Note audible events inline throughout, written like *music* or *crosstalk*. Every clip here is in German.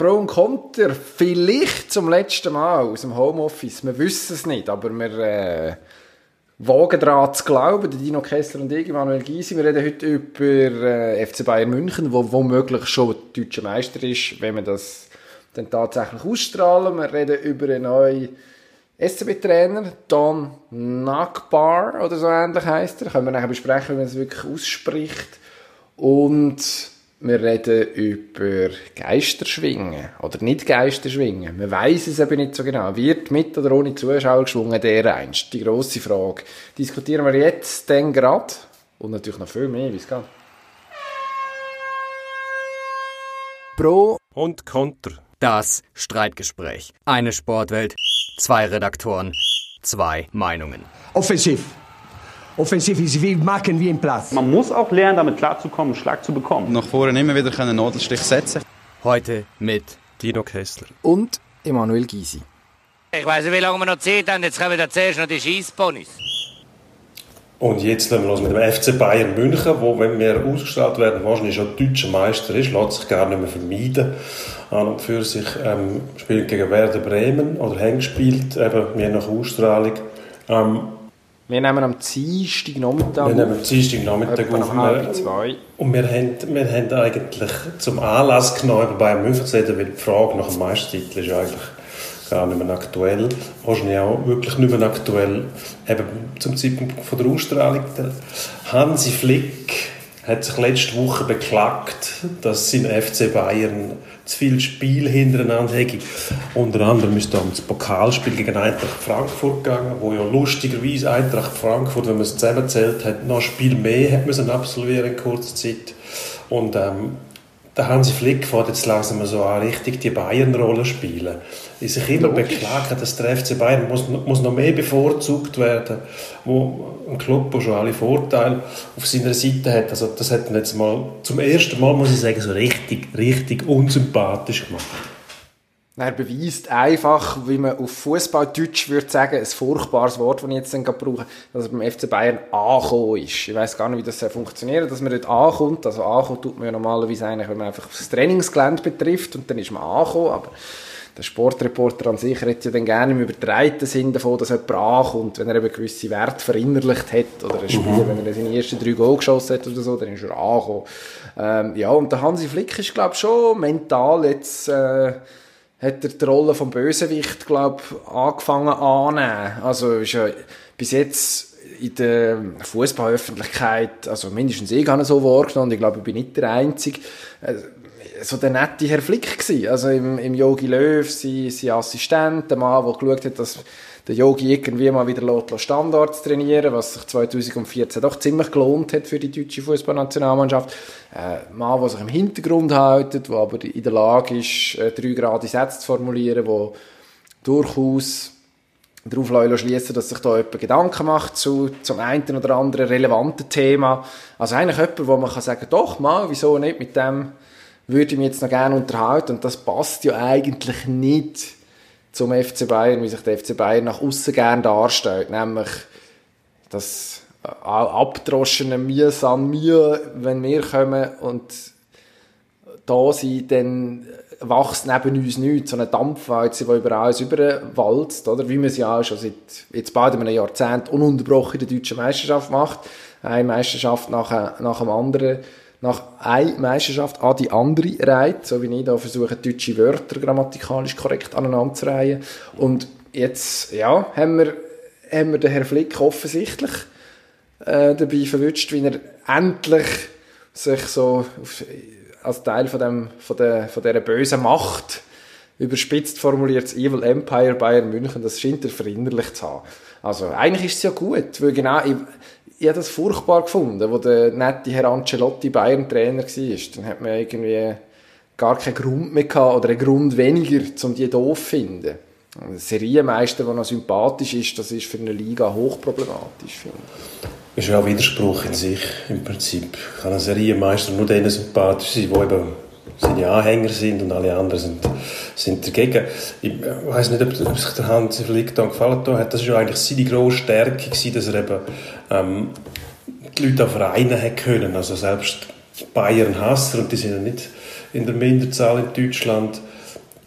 Pro und Contra, vielleicht zum letzten Mal aus dem Homeoffice. Wir wissen es nicht, aber wir äh, wagen daran zu glauben, Dino Kessler und ich, Manuel Gysi, wir reden heute über äh, FC Bayern München, wo womöglich schon deutscher Meister ist, wenn wir das dann tatsächlich ausstrahlen. Wir reden über einen neuen SCB-Trainer, Don Nakbar oder so ähnlich heißt er. Können wir nachher besprechen, wie man es wirklich ausspricht. Und wir reden über Geisterschwingen oder nicht Geisterschwingen. Man weiß es eben nicht so genau. Wird mit oder ohne Zuschauer geschwungen, der einst? Die grosse Frage. Diskutieren wir jetzt dann gerade und natürlich noch viel mehr, wie es geht. Pro und Contra. Das Streitgespräch. Eine Sportwelt, zwei Redaktoren, zwei Meinungen. Offensiv. Offensiv ist wie machen wie im Platz. Man muss auch lernen, damit klarzukommen, einen Schlag zu bekommen. Nach vorne immer wieder einen Nadelstich setzen. Heute mit Dino Kessler und Emanuel Gysi. Ich weiß nicht, wie lange wir noch Zeit haben. Jetzt kommen wir zuerst noch die Schießponys. Und jetzt lassen wir los mit dem FC Bayern München, wo, wenn wir ausgestrahlt werden, wahrscheinlich schon deutscher Meister ist, lässt sich gar nicht mehr vermeiden. An und für sich ähm, spielt gegen Werder Bremen oder haben gespielt, eben mehr nach Ausstrahlung. Ähm, wir nehmen am Dienstag Nachmittag Wir nehmen am Dienstag Nachmittag auf. Halb zwei. Und wir haben, wir haben eigentlich zum Anlass genommen, über Bayern München zu reden, weil die Frage nach dem Meistertitel ist eigentlich gar nicht mehr aktuell. Wahrscheinlich auch wirklich nicht mehr aktuell. Eben zum Zeitpunkt von der Ausstrahlung. Hansi Flick hat sich letzte Woche beklagt, dass sein FC Bayern zu viel Spiel hintereinander hätte. Unter anderem ist dann das Pokalspiel gegen Eintracht Frankfurt gegangen, wo ja lustigerweise Eintracht Frankfurt, wenn man es zusammenzählt hat, noch ein Spiel mehr hat müssen absolvieren in kurzer Zeit. Und ähm, der Hansi Flick fährt jetzt langsam so an, richtig die Bayern-Rolle spielen. Die sich immer Logisch. beklagen, dass der FC Bayern muss, muss noch mehr bevorzugt werden, wo ein Club, der schon alle Vorteile auf seiner Seite hat. Also das hat ihn jetzt mal zum ersten Mal, muss ich sagen, so richtig, richtig unsympathisch gemacht. Er beweist einfach, wie man auf Fußballdeutsch würde sagen, ein furchtbares Wort, das ich jetzt dann brauche, dass er beim FC Bayern angekommen ist. Ich weiß gar nicht, wie das funktioniert, dass man dort ankommt. Also ankommen tut man ja normalerweise eigentlich, wenn man einfach das Trainingsgelände betrifft und dann ist man angekommen, aber der Sportreporter an sich redet ja dann gerne im übertreiten Sinn davon, dass jemand ankommt, wenn er eben gewisse Werte verinnerlicht hat oder ein Spieler, mhm. wenn er seine ersten drei Goal geschossen hat oder so, dann ist er angekommen. Ähm, ja, und der Hansi Flick ist, glaube ich, schon mental jetzt... Äh, hat er die Rolle vom Bösewicht, glaube angefangen anzunehmen. Also ist ja bis jetzt in der Fußballöffentlichkeit, also mindestens ich habe so wahrgenommen, ich glaube, ich bin nicht der Einzige, äh, so der nette Herr Flick gewesen. Also im, im Yogi Löw, sein, sein Assistent, der Mann, der geschaut hat, dass der Yogi irgendwie mal wieder Standards trainieren was sich 2014 doch ziemlich gelohnt hat für die deutsche Fußballnationalmannschaft. Äh, Mann, der sich im Hintergrund hält, der aber in der Lage ist, äh, drei gerade Sätze zu formulieren, wo durchaus darauf schließen, dass sich da jemand Gedanken macht zu zum einen oder anderen relevanten Thema. Also eigentlich jemand, wo man kann sagen, doch mal, wieso nicht, mit dem würde ich mich jetzt noch gerne unterhalten und das passt ja eigentlich nicht zum FC Bayern, wie sich der FC Bayern nach außen gerne darstellt, nämlich das abdroschene Mühe san Mühe, wenn wir kommen und da sind, dann wächst neben uns nichts, so eine Dampfwalze, die über alles überwalzt, oder? Wie man ja auch schon seit jetzt bald einem Jahrzehnt ununterbrochen in der deutschen Meisterschaft macht. Eine Meisterschaft nach, nach dem anderen nach einer Meisterschaft an die andere reiht, so wie ich da versuche, deutsche Wörter grammatikalisch korrekt aneinander zu reihen. Und jetzt, ja, haben wir, haben wir den Herrn Flick offensichtlich äh, dabei verwünscht, wie er endlich sich so auf, als Teil von, dem, von, der, von dieser bösen Macht überspitzt formuliert, das Evil Empire Bayern München, das scheint er verinnerlicht zu haben. Also eigentlich ist es ja gut, weil genau, ich, habe das furchtbar gefunden, wo der nette Herr Ancelotti Bayern-Trainer war. Dann hat man irgendwie gar keinen Grund mehr gehabt, oder einen Grund weniger, um die doof zu finden. Ein Serienmeister, der noch sympathisch ist, das ist für eine Liga hochproblematisch, finde ich. Ist ja auch Widerspruch in sich, im Prinzip. Kann ein Serienmeister nur denen sympathisch sein, die eben seine Anhänger sind und alle anderen sind, sind dagegen. Ich weiß nicht, ob, ob sich der Hans Flick da gefallen hat. Das war eigentlich seine grosse Stärke, gewesen, dass er eben ähm, die Leute an Vereinen hat können. Also selbst Bayern-Hasser, und die sind ja nicht in der Minderzahl in Deutschland,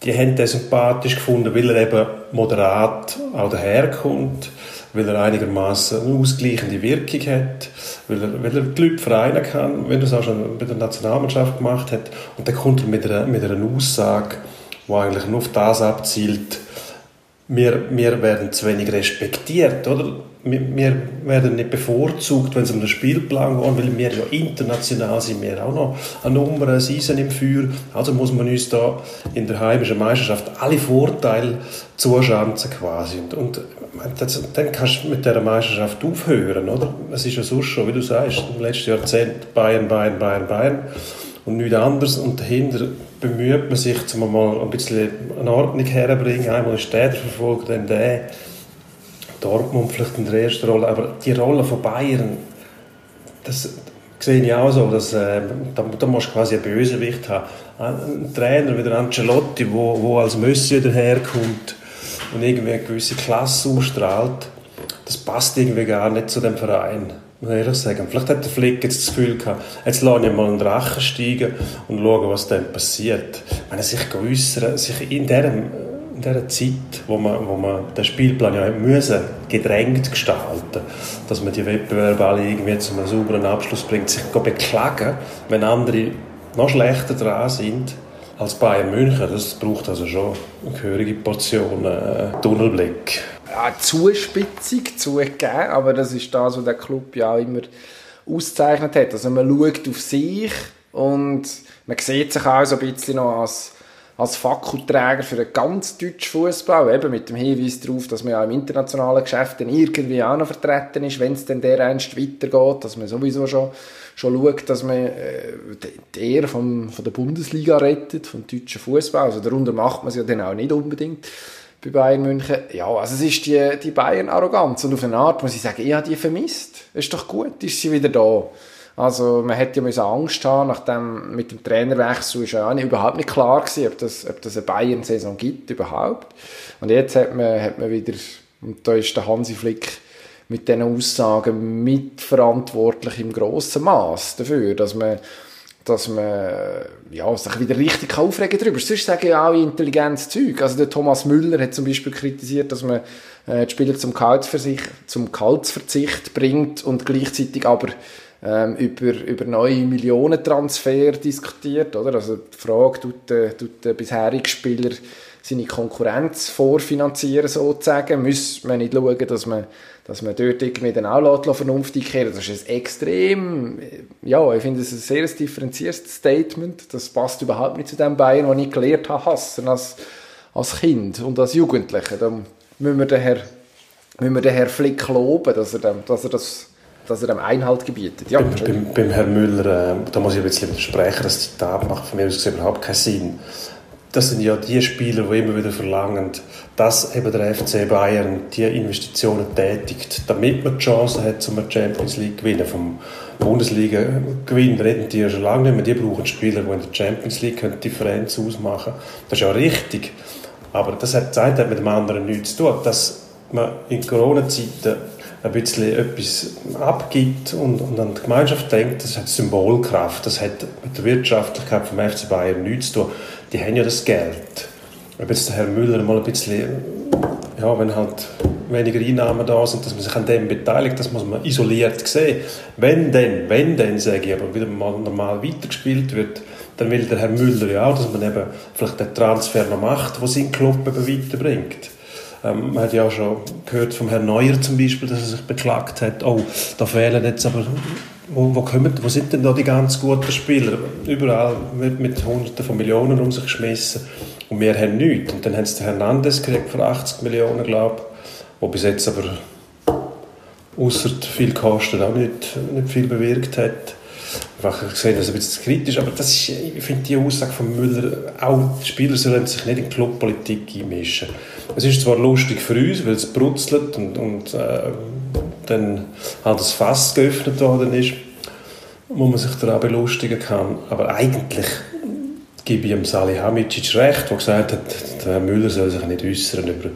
die haben den sympathisch gefunden, weil er eben moderat auch daherkommt, weil er einigermaßen eine ausgleichende Wirkung hat, weil er, weil er die Leute vereinen kann, wenn er es auch schon bei der Nationalmannschaft gemacht hat. Und dann kommt er mit einer, mit einer Aussage, die eigentlich nur auf das abzielt, wir, wir werden zu wenig respektiert, oder? Wir, wir werden nicht bevorzugt, wenn es um den Spielplan geht, weil wir ja international sind, wir auch noch eine Nummer, ein Eisen im Feuer. Also muss man uns da in der heimischen Meisterschaft alle Vorteile zuschanzen quasi. Und, und das, dann kannst du mit dieser Meisterschaft aufhören, oder? Es ist ja sonst schon, wie du sagst, im letzten Jahrzehnt Bayern, Bayern, Bayern, Bayern und nichts anderes. Und dahinter bemüht man sich, um mal ein bisschen eine Ordnung herzubringen. Einmal ist der verfolgt, dann der. Dortmund vielleicht in der ersten Rolle. Aber die Rolle von Bayern, das sehe ich auch so. Dass, äh, da, da musst du quasi einen Bösewicht haben. Ein Trainer wie der Ancelotti, wo, wo als Monsieur daherkommt und irgendwie eine gewisse Klasse ausstrahlt, das passt irgendwie gar nicht zu dem Verein muss ich ehrlich sagen. Vielleicht hat der Flick jetzt das Gefühl gehabt, jetzt lasse ich mal einen Drachen steigen und schaue, was dann passiert. Wenn er sich äußern, sich in dieser, in dieser Zeit, wo man, wo man den Spielplan ja müssen, gedrängt gestalten, dass man die Wettbewerbe alle irgendwie zu einem sauberen Abschluss bringt, sich beklagen, wenn andere noch schlechter dran sind als Bayern München. Das braucht also schon eine gehörige Portion äh, Tunnelblick ja, Zuspitzung zugegeben, aber das ist das, was der Club ja immer auszeichnet hat. Also man schaut auf sich und man sieht sich auch so ein bisschen noch als, als Fackelträger für den ganz deutschen Fußball, eben mit dem Hinweis darauf, dass man ja im internationalen Geschäft dann irgendwie auch noch vertreten ist, wenn es dann dereinst weitergeht, dass man sowieso schon, schon schaut, dass man äh, die Ehre vom, von der Bundesliga rettet, vom deutschen Fußball. Also darunter macht man es ja dann auch nicht unbedingt bei Bayern München. Ja, also es ist die, die Bayern-Arroganz und auf eine Art muss ich sagen, ich habe die vermisst. Ist doch gut, ist sie wieder da. Also man hätte ja Angst haben, nachdem mit dem Trainerwechsel ist ja auch nicht, überhaupt nicht klar gewesen, ob das, ob das eine Bayern-Saison gibt überhaupt. Und jetzt hat man, hat man wieder, und da ist der Hansi Flick mit diesen Aussagen mitverantwortlich im grossen Maß dafür, dass man dass man ja, sich wieder richtig aufregen darüber. Sonst sagen ja auch intelligentes Zeug. Also der Thomas Müller hat zum Beispiel kritisiert, dass man äh, die Spieler zum Kaltverzicht, zum Kaltsverzicht bringt und gleichzeitig aber ähm, über, über neue Millionentransfer diskutiert. Oder? Also die Frage, tut, äh, tut der bisherige Spieler seine Konkurrenz vorfinanzieren sozusagen, muss man nicht schauen, dass man dass man dort irgendwie dann auch vernünftig kehren Das ist ein extrem, ja, ich finde es ein sehr differenziertes Statement. Das passt überhaupt nicht zu dem Bayern, den ich gelernt habe, hassen als, als Kind und als Jugendlicher. Da müssen wir den Herr, müssen wir den Herr Flick loben, dass er, dem, dass er das dass er dem Einhalt gebietet. Ja, beim, beim, beim Herrn Müller, äh, da muss ich ein bisschen widersprechen, das Zitat macht von mir aus überhaupt keinen Sinn das sind ja die Spieler, die immer wieder verlangen, dass eben der FC Bayern die Investitionen tätigt, damit man die Chance hat, zum Champions League zu gewinnen. Vom Bundesliga-Gewinn reden die ja schon lange nicht mehr. Die brauchen Spieler, die in der Champions League die Differenz ausmachen Das ist ja richtig. Aber das hat, das hat mit dem anderen nichts zu tun. Dass man in Corona-Zeiten ein bisschen etwas abgibt und, und an die Gemeinschaft denkt, das hat Symbolkraft. Das hat mit der Wirtschaftlichkeit vom FC Bayern nichts zu tun die haben ja das Geld. Ob jetzt der Herr Müller mal ein bisschen, ja, wenn halt weniger Einnahmen da sind, dass man sich an dem beteiligt, das muss man isoliert sehen. Wenn denn, wenn denn, sage ich, aber wieder mal normal weitergespielt wird, dann will der Herr Müller ja auch, dass man eben vielleicht den Transfer noch macht, der seinen Club eben weiterbringt. Ähm, man hat ja auch schon gehört vom Herrn Neuer zum Beispiel, dass er sich beklagt hat, oh, da fehlen jetzt aber wo, wo, kommen, wo sind denn da die ganz guten Spieler? Überall wird mit Hunderten von Millionen um sich geschmissen und wir haben nichts. Und dann haben sie den Hernandez gekriegt für 80 Millionen, glaube ich, wo bis jetzt aber außer viel Kosten auch nicht, nicht viel bewirkt hat. Einfach gesehen, das ist ein bisschen kritisch, aber das ist, ich finde die Aussage von Müller, auch die Spieler sollen sich nicht in die Clubpolitik einmischen. Es ist zwar lustig für uns, weil es brutzelt und, und äh, dann halt das Fass geöffnet worden ist, wo man sich daran belustigen kann. Aber eigentlich gebe ich dem Salihamidzic recht, der gesagt hat, der Müller soll sich nicht äußern über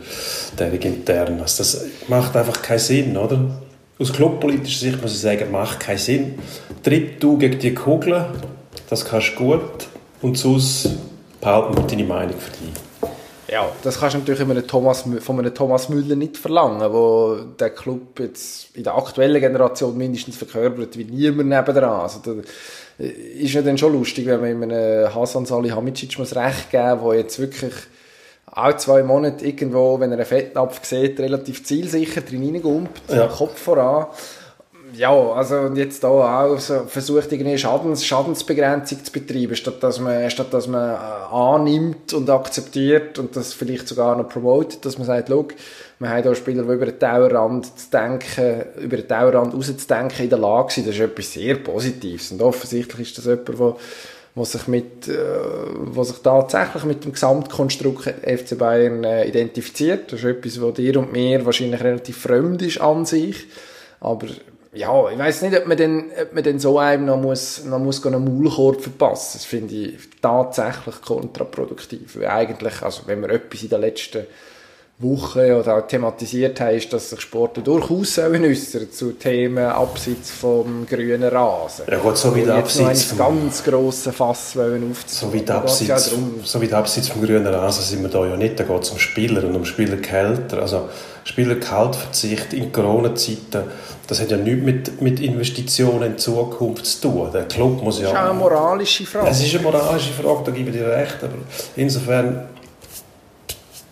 deren intern. Also das macht einfach keinen Sinn, oder? Aus clubpolitischer Sicht muss ich sagen, macht keinen Sinn. Tritt du gegen die Kugel, das kannst du gut. Und sonst behalten wir deine Meinung für dich. Ja, das kannst du natürlich einem Thomas, von einem Thomas Müller nicht verlangen, wo der Club jetzt in der aktuellen Generation mindestens verkörpert wie niemand nebendran. Also da ist ja dann schon lustig, wenn man einem Hasan Salihamidzic muss recht geben, wo jetzt wirklich auch zwei Monate irgendwo, wenn er einen Fettnapf sieht, relativ zielsicher drin reingumpt, ja. Kopf voran. Ja, also jetzt da auch so versucht irgendwie Schadens, Schadensbegrenzung zu betreiben, statt dass man, statt dass man äh, annimmt und akzeptiert und das vielleicht sogar noch promotet, dass man sagt, schau, wir haben hier Spieler, die über den Tauerrand zu denken, über den Tauerrand rauszudenken in der Lage sind, das ist etwas sehr Positives. Und offensichtlich ist das jemand, der was sich mit, äh, was sich tatsächlich mit dem Gesamtkonstrukt FC Bayern äh, identifiziert. Das ist etwas, was dir und mir wahrscheinlich relativ fremd ist an sich. Aber ja, ich weiß nicht, ob man denn, ob man denn so einem noch muss, noch muss einen Maulkorb verpassen. Das finde ich tatsächlich kontraproduktiv. Weil eigentlich, also wenn wir etwas in den letzten Wochen oder auch thematisiert haben, ist, dass sich Sportler durchaus äußern zu Themen abseits vom grünen Rasen. Ja gut, so wie der Abseits vom... ganz grossen Fass aufzunehmen. So wie der Abseits, so wie der Abseits vom grünen Rasen sind wir da ja nicht. Da geht es um Spieler und um Spielergehälter. Also Spielergehaltverzicht in Corona-Zeiten das hat ja nichts mit, mit Investitionen in Zukunft zu tun. Der Club muss ja... Das ist auch eine moralische Frage. Es ist eine moralische Frage, da gebe ich dir recht. Aber insofern,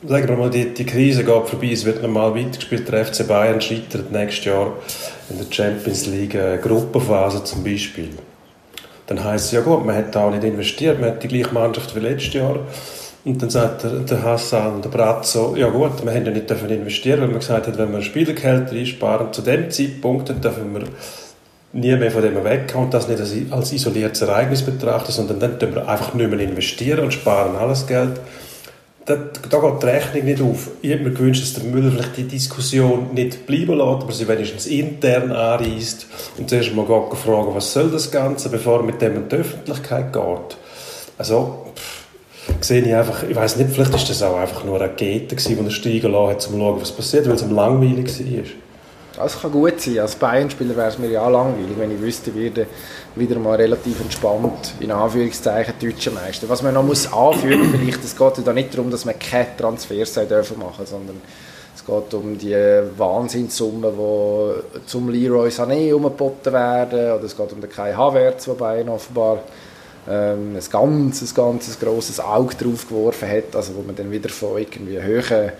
sagen wir mal, die, die Krise geht vorbei, es wird normal weitergespielt. Der FC Bayern scheitert nächstes Jahr in der Champions League äh, Gruppenphase zum Beispiel. Dann heisst es, ja gut, man hat auch nicht investiert, man hat die gleiche Mannschaft wie letztes Jahr. Und dann sagt der, der Hassan, der Brazzo, ja gut, wir haben ja nicht dürfen investieren, weil man gesagt hat, wenn wir Spielergehälter einsparen, zu dem Zeitpunkt, dann dürfen wir nie mehr von dem wegkommen und das nicht als isoliertes Ereignis betrachten, sondern dann dürfen wir einfach nicht mehr investieren und sparen alles Geld. Da, da geht die Rechnung nicht auf. Ich hätte mir gewünscht, dass der Müller vielleicht die Diskussion nicht bleiben lässt, aber sie wenigstens intern anreißt und zuerst mal fragen, was soll das Ganze, bevor er mit dem in die Öffentlichkeit geht. Also, pff, sehe ich einfach, ich weiß nicht, vielleicht ist das auch einfach nur eine Gete gewesen, die er steigen lassen hat, um zu schauen, was passiert, weil es ihm langweilig war. Das kann gut sein. Als Bayern-Spieler wäre es mir ja langweilig, wenn ich wüsste, ich werde wieder mal relativ entspannt, in Anführungszeichen, deutscher Meister. Was man noch muss anführen *clears throat* vielleicht, es geht ja nicht darum, dass man keine Transfers dürfen machen, sondern es geht um die Wahnsinnssummen, die zum Leroy Sané umgeboten werden, oder es geht um den Kai Havertz, der Bayern offenbar ähm, ein ganz, ein ganz grosses Auge drauf geworfen hat, also wo man dann wieder von irgendwie hohen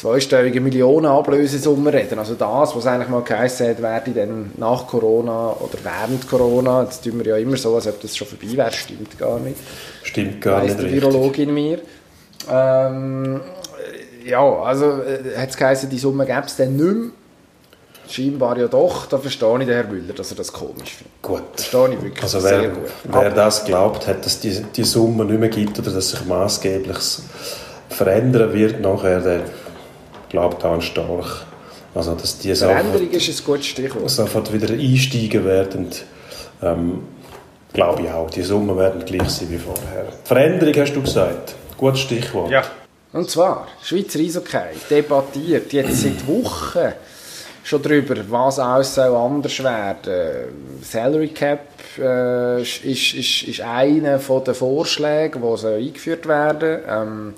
zweistelligen Millionen Ablösesummen reden. Also das, was eigentlich mal geheißen hat, werde dann nach Corona oder während Corona, jetzt tun wir ja immer so, als ob das schon vorbei wäre, stimmt gar nicht. Stimmt gar nicht, die Virologin mir. Ähm, ja, also äh, hat es geheißen, die Summe gäbe es dann nicht mehr scheinbar ja doch, da verstehe ich den Herrn Müller, dass er das komisch findet. Gut. Verstehe ich wirklich also wer, sehr gut. Wer das glaubt hat, dass die, die Summe nicht mehr gibt oder dass sich maßgeblich verändern wird nachher, der glaubt an stark. Also, dass die Veränderung ist ein gutes Stichwort. Sofort wieder einsteigen werden. Ähm, glaube ich auch. Die Summen werden gleich sein wie vorher. Veränderung hast du gesagt. Gutes Stichwort. Ja. Und zwar, Schweizer Eishockey debattiert jetzt seit *clears throat* Wochen schon darüber, was alles soll anders werden. Salary Cap äh, ist, ist, ist einer der Vorschläge, die eingeführt werden ähm,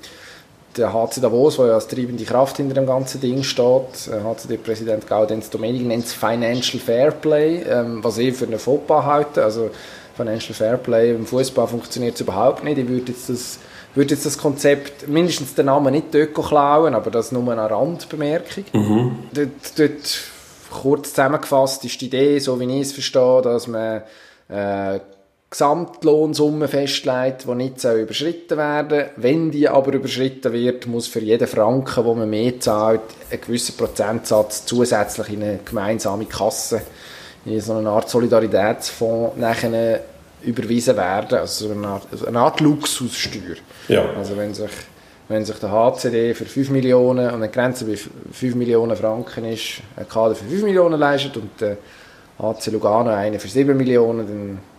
der HC Davos, der ja als treibende Kraft hinter dem ganzen Ding steht, HCD-Präsident Gaudenz Domenig nennt es Financial Fairplay, ähm, was ich für eine FOPA halte. Also Financial Fairplay im Fußball funktioniert überhaupt nicht. Ich würde jetzt das würde jetzt das Konzept, mindestens den Namen nicht dort klauen, aber das nur eine Randbemerkung. Mhm. Dort, dort, kurz zusammengefasst ist die Idee, so wie ich es verstehe, dass man äh, Gesamtlohnsumme festlegt, die nicht überschritten werden Wenn die aber überschritten wird, muss für jeden Franken, wo man mehr zahlt, ein gewisser Prozentsatz zusätzlich in eine gemeinsame Kasse, in so eine Art Solidaritätsfonds, nachher überwiesen werden, also eine Art, also eine Art Luxussteuer. Ja. Also wenn sich, wenn sich der HCD für 5 Millionen und eine Grenze bei 5 Millionen Franken ist, ein Kader für 5 Millionen leistet und der HC Lugano eine für 7 Millionen, dann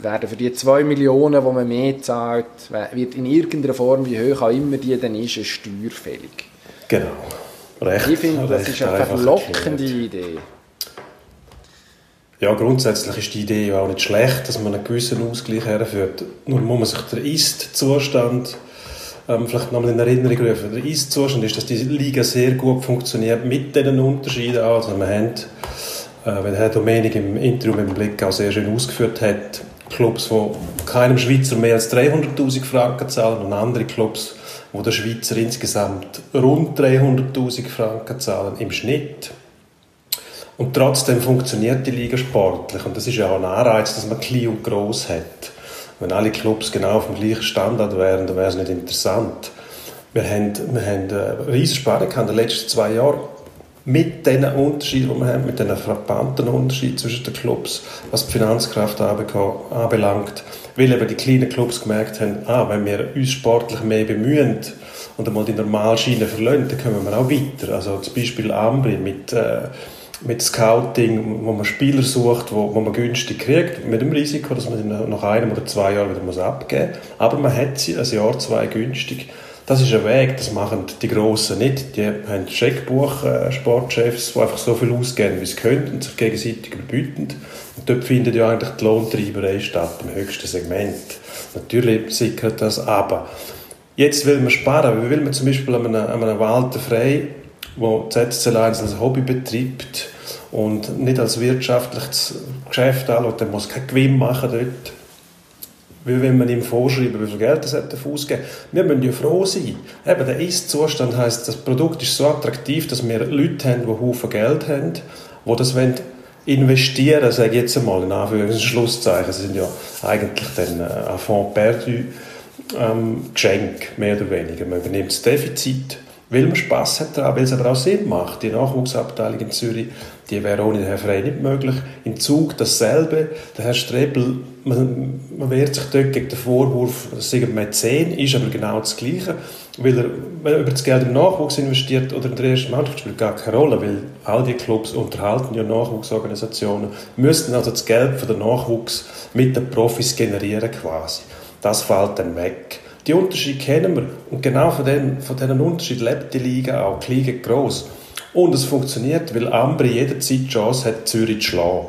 werden für die 2 Millionen, die man mehr zahlt, wird in irgendeiner Form, wie hoch auch immer die dann ist, eine Steuer fällig. Genau. Recht, ich finde, das ist eine verlockende Idee. Ja, grundsätzlich ist die Idee ja auch nicht schlecht, dass man einen gewissen Ausgleich herführt. Nur muss man sich den Ist-Zustand ähm, vielleicht nochmal in Erinnerung rufen. Der Ist-Zustand ist, dass die Liga sehr gut funktioniert mit diesen Unterschieden. Also wir haben, wenn Herr Domenik im Interview mit dem Blick auch sehr schön ausgeführt hat, Clubs, die keinem Schweizer mehr als 300'000 Franken zahlen und andere Clubs, wo der Schweizer insgesamt rund 300'000 Franken zahlen im Schnitt. Und trotzdem funktioniert die Liga sportlich. Und das ist ja auch ein Anreiz, dass man klein und gross hat. Wenn alle Clubs genau auf dem gleichen Standard wären, dann wäre es nicht interessant. Wir haben, wir haben eine riesige Spanne in den letzten zwei Jahren mit den Unterschieden, die wir haben, mit den frappanten Unterschieden zwischen den Clubs, was die Finanzkraft anbelangt, weil eben die kleinen Clubs gemerkt haben, ah, wenn wir uns sportlich mehr bemühen und einmal die Normalschiene verlassen, dann kommen wir auch weiter. Also zum Beispiel Ambri mit äh, mit Scouting, wo man Spieler sucht, wo, wo man günstig kriegt, mit dem Risiko, dass man sie nach einem oder zwei Jahren wieder abgeben muss. Aber man hat sie ein Jahr, zwei günstig. Das ist ein Weg, das machen die Grossen nicht. Die haben Scheckbuch-Sportchefs, die einfach so viel ausgeben, wie sie können und sich gegenseitig überbieten. Und dort findet ja eigentlich die Lohntreiberei statt, im höchsten Segment. Natürlich sickert das aber. Jetzt will man sparen. Wie will man zum Beispiel an einem, an einem Walter Frey, wo ZSC Lions als Hobby betreibt, und nicht als wirtschaftliches Geschäft anschaut, dann muss keinen Gewinn machen dort. Weil wenn man ihm vorschreiben, wie viel Geld er ausgeben Wir müssen ja froh sein. Eben, der Ist-Zustand heisst, das Produkt ist so attraktiv, dass wir Leute haben, die Haufen Geld haben, die das wollen investieren, sage ich jetzt einmal in Anführungs- und Schlusszeichen. Das sind ja eigentlich dann äh, ein Fonds perdu ähm, Geschenk, mehr oder weniger. Man übernimmt das Defizit weil man Spass hat daran, weil es aber auch Sinn macht. Die Nachwuchsabteilung in Zürich, die wäre ohne den Herrn Frey nicht möglich. Im Zug dasselbe. Der Herr Strebel, man, man wehrt sich dort gegen den Vorwurf, dass er Mäzen ist, aber genau das Gleiche. Weil er, wenn er über das Geld im Nachwuchs investiert oder in der ersten Mannschaft, spielt gar keine Rolle, weil all die Clubs unterhalten ja Nachwuchsorganisationen, müssten also das Geld für den Nachwuchs mit den Profis generieren quasi. Das fällt dann weg. Die Unterschiede kennen wir. Und genau von, den, von diesen Unterschied lebt die Liga auch. Die Liga gross. Und es funktioniert, weil Ambri jederzeit die Chance hat, Zürich zu schlagen.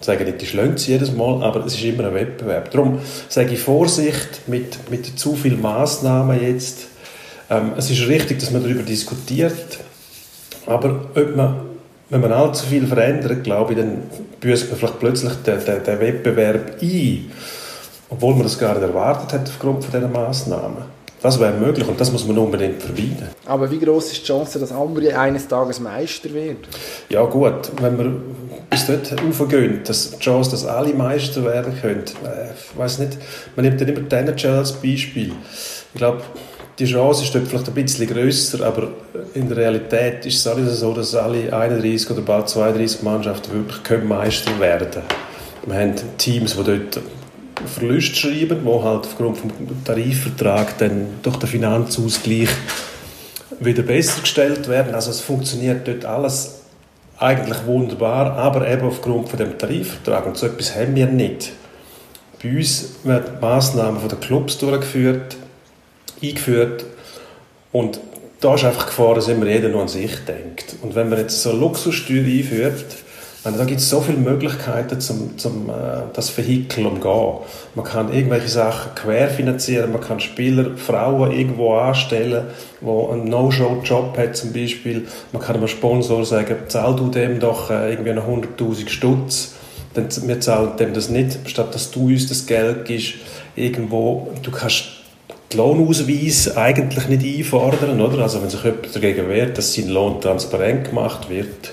Ich sage nicht, die schlagen sie jedes Mal, aber es ist immer ein Wettbewerb. Darum sage ich Vorsicht mit, mit zu vielen Massnahmen jetzt. Ähm, es ist richtig, dass man darüber diskutiert, aber ob man, wenn man allzu viel verändert, glaube ich, dann büßt man vielleicht plötzlich den, den, den Wettbewerb ein obwohl man das gar nicht erwartet hat aufgrund von diesen Massnahmen. Das wäre möglich und das muss man unbedingt verbieten. Aber wie groß ist die Chance, dass Ambri eines Tages Meister wird? Ja gut, wenn man bis dort aufgehen, dass die Chance, dass alle Meister werden können, äh, ich weiß nicht, man nimmt dann immer die NHL als Beispiel. Ich glaube, die Chance ist dort vielleicht ein bisschen grösser, aber in der Realität ist es auch nicht so, dass alle 31 oder bald 32 Mannschaften wirklich Meister werden können. Wir haben Teams, die dort Verlust schreiben, wo halt aufgrund vom Tarifvertrag dann durch den Finanzausgleich wieder besser gestellt werden. Also es funktioniert dort alles eigentlich wunderbar, aber eben aufgrund von dem Tarifvertrag und so etwas haben wir nicht. Bei uns werden Massnahmen von den Clubs durchgeführt, eingeführt und da ist einfach Gefahr, dass immer jeder nur an sich denkt. Und wenn man jetzt so eine Luxussteuer einführt, meine, da gibt es so viele Möglichkeiten, zum, zum äh, das Vehikel umgehen. Man kann irgendwelche Sachen querfinanzieren, man kann Spieler, Frauen irgendwo anstellen, die einen No-Show-Job hat zum Beispiel. Man kann einem Sponsor sagen, zahl du dem doch äh, irgendwie noch 100'000 Stutz. Dann, wir zahlen dem das nicht, statt dass du uns das Geld gibst. Irgendwo, du kannst den Lohnausweis eigentlich nicht einfordern, oder? Also wenn sich jemand dagegen wehrt, dass sein Lohn transparent gemacht wird,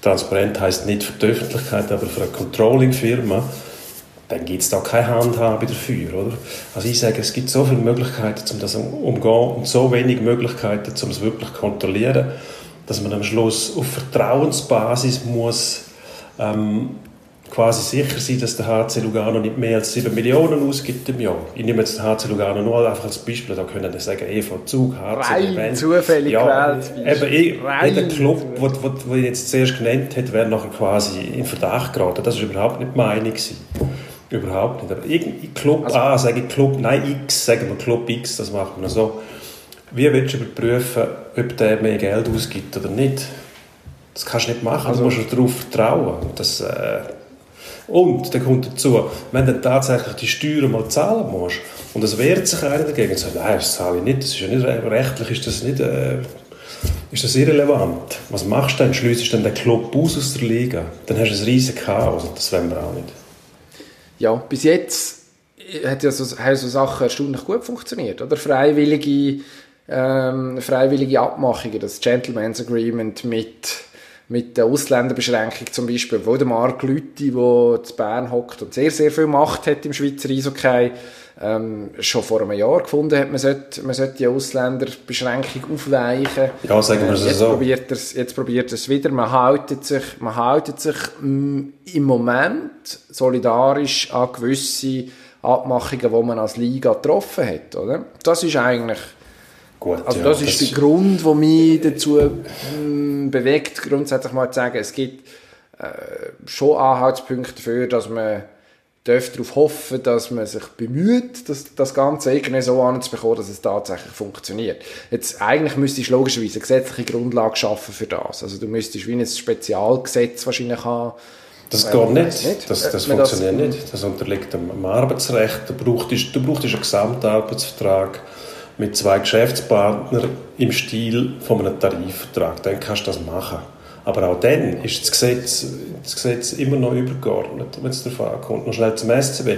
transparent heißt nicht für die Öffentlichkeit, aber für eine Controlling-Firma, dann gibt es da keine Handhabe dafür. Oder? Also ich sage, es gibt so viele Möglichkeiten, um das umzugehen und so wenig Möglichkeiten, um es wirklich zu kontrollieren, dass man am Schluss auf Vertrauensbasis muss ähm, quasi sicher sein, dass der HC Lugano nicht mehr als 7 Millionen ausgibt im Jahr. Ich nehme jetzt den HC Lugano nur einfach als Beispiel, da können wir sagen, EV Zug, HC Rein Event. zufällig ja, gewählt. Eben, jeder Club, den ich jetzt zuerst genannt habe, wäre nachher quasi in Verdacht geraten. Das war überhaupt nicht meine Gewesen. Überhaupt nicht. Aber irgendein Club also, A, sage ich Club, nein, X, sagen wir Club X, das machen wir so. Wie willst du überprüfen, ob der mehr Geld ausgibt oder nicht? Das kannst du nicht machen, also, du musst darauf vertrauen. Das, äh, Und dann kommt dazu, wenn du tatsächlich die Steuern mal zahlen musst, und es wehrt sich einer dagegen und sagt, nein, das zahle ich nicht, das ist ja nicht rechtlich, ist das nicht, äh, ist das irrelevant. Was machst du dann? Schliessest du dann den Club aus aus der Liga? Dann hast du ein riesiges Chaos und das wollen wir auch nicht. Ja, bis jetzt hat ja so, haben so Sachen erstaunlich gut funktioniert, oder? Freiwillige, ähm, freiwillige Abmachungen, das Gentleman's Agreement mit mit der Ausländerbeschränkung zum Beispiel, wo der Marc Lüthi, der zu Bern hockt und sehr, sehr viel Macht hat im Schweizer Eishockey, ähm, schon vor einem Jahr gefunden hat, man sollte, man sollte die Ausländerbeschränkung aufweichen. Ja, sagen wir es jetzt so. Probiert er's, jetzt probiert es wieder. Man haltet sich, man haltet sich mm, im Moment solidarisch an gewisse Abmachungen, die man als Liga getroffen hat, oder? Das ist eigentlich Gut, also ja, das ist der Grund, der mich dazu mh, bewegt, grundsätzlich mal zu sagen, es gibt äh, schon Anhaltspunkte dafür, dass man darauf hoffen, dass man sich bemüht, das, das Ganze irgendwie so anzubekommen, dass es tatsächlich funktioniert. Jetzt, eigentlich müsstest du logischerweise eine gesetzliche Grundlage schaffen für das. Also du müsstest wie ein Spezialgesetz wahrscheinlich haben. Das Ähm, geht nicht. nicht. Das, das Äh, funktioniert das- nicht. Das unterliegt dem, dem Arbeitsrecht. Du brauchst, du brauchst einen Gesamtarbeitsvertrag mit zwei Geschäftspartnern im Stil von einem Tarifvertrag. Dann kannst du das machen. Aber auch dann ist das Gesetz, das Gesetz immer noch übergeordnet, wenn es darauf ankommt. Noch schnell zum SCB.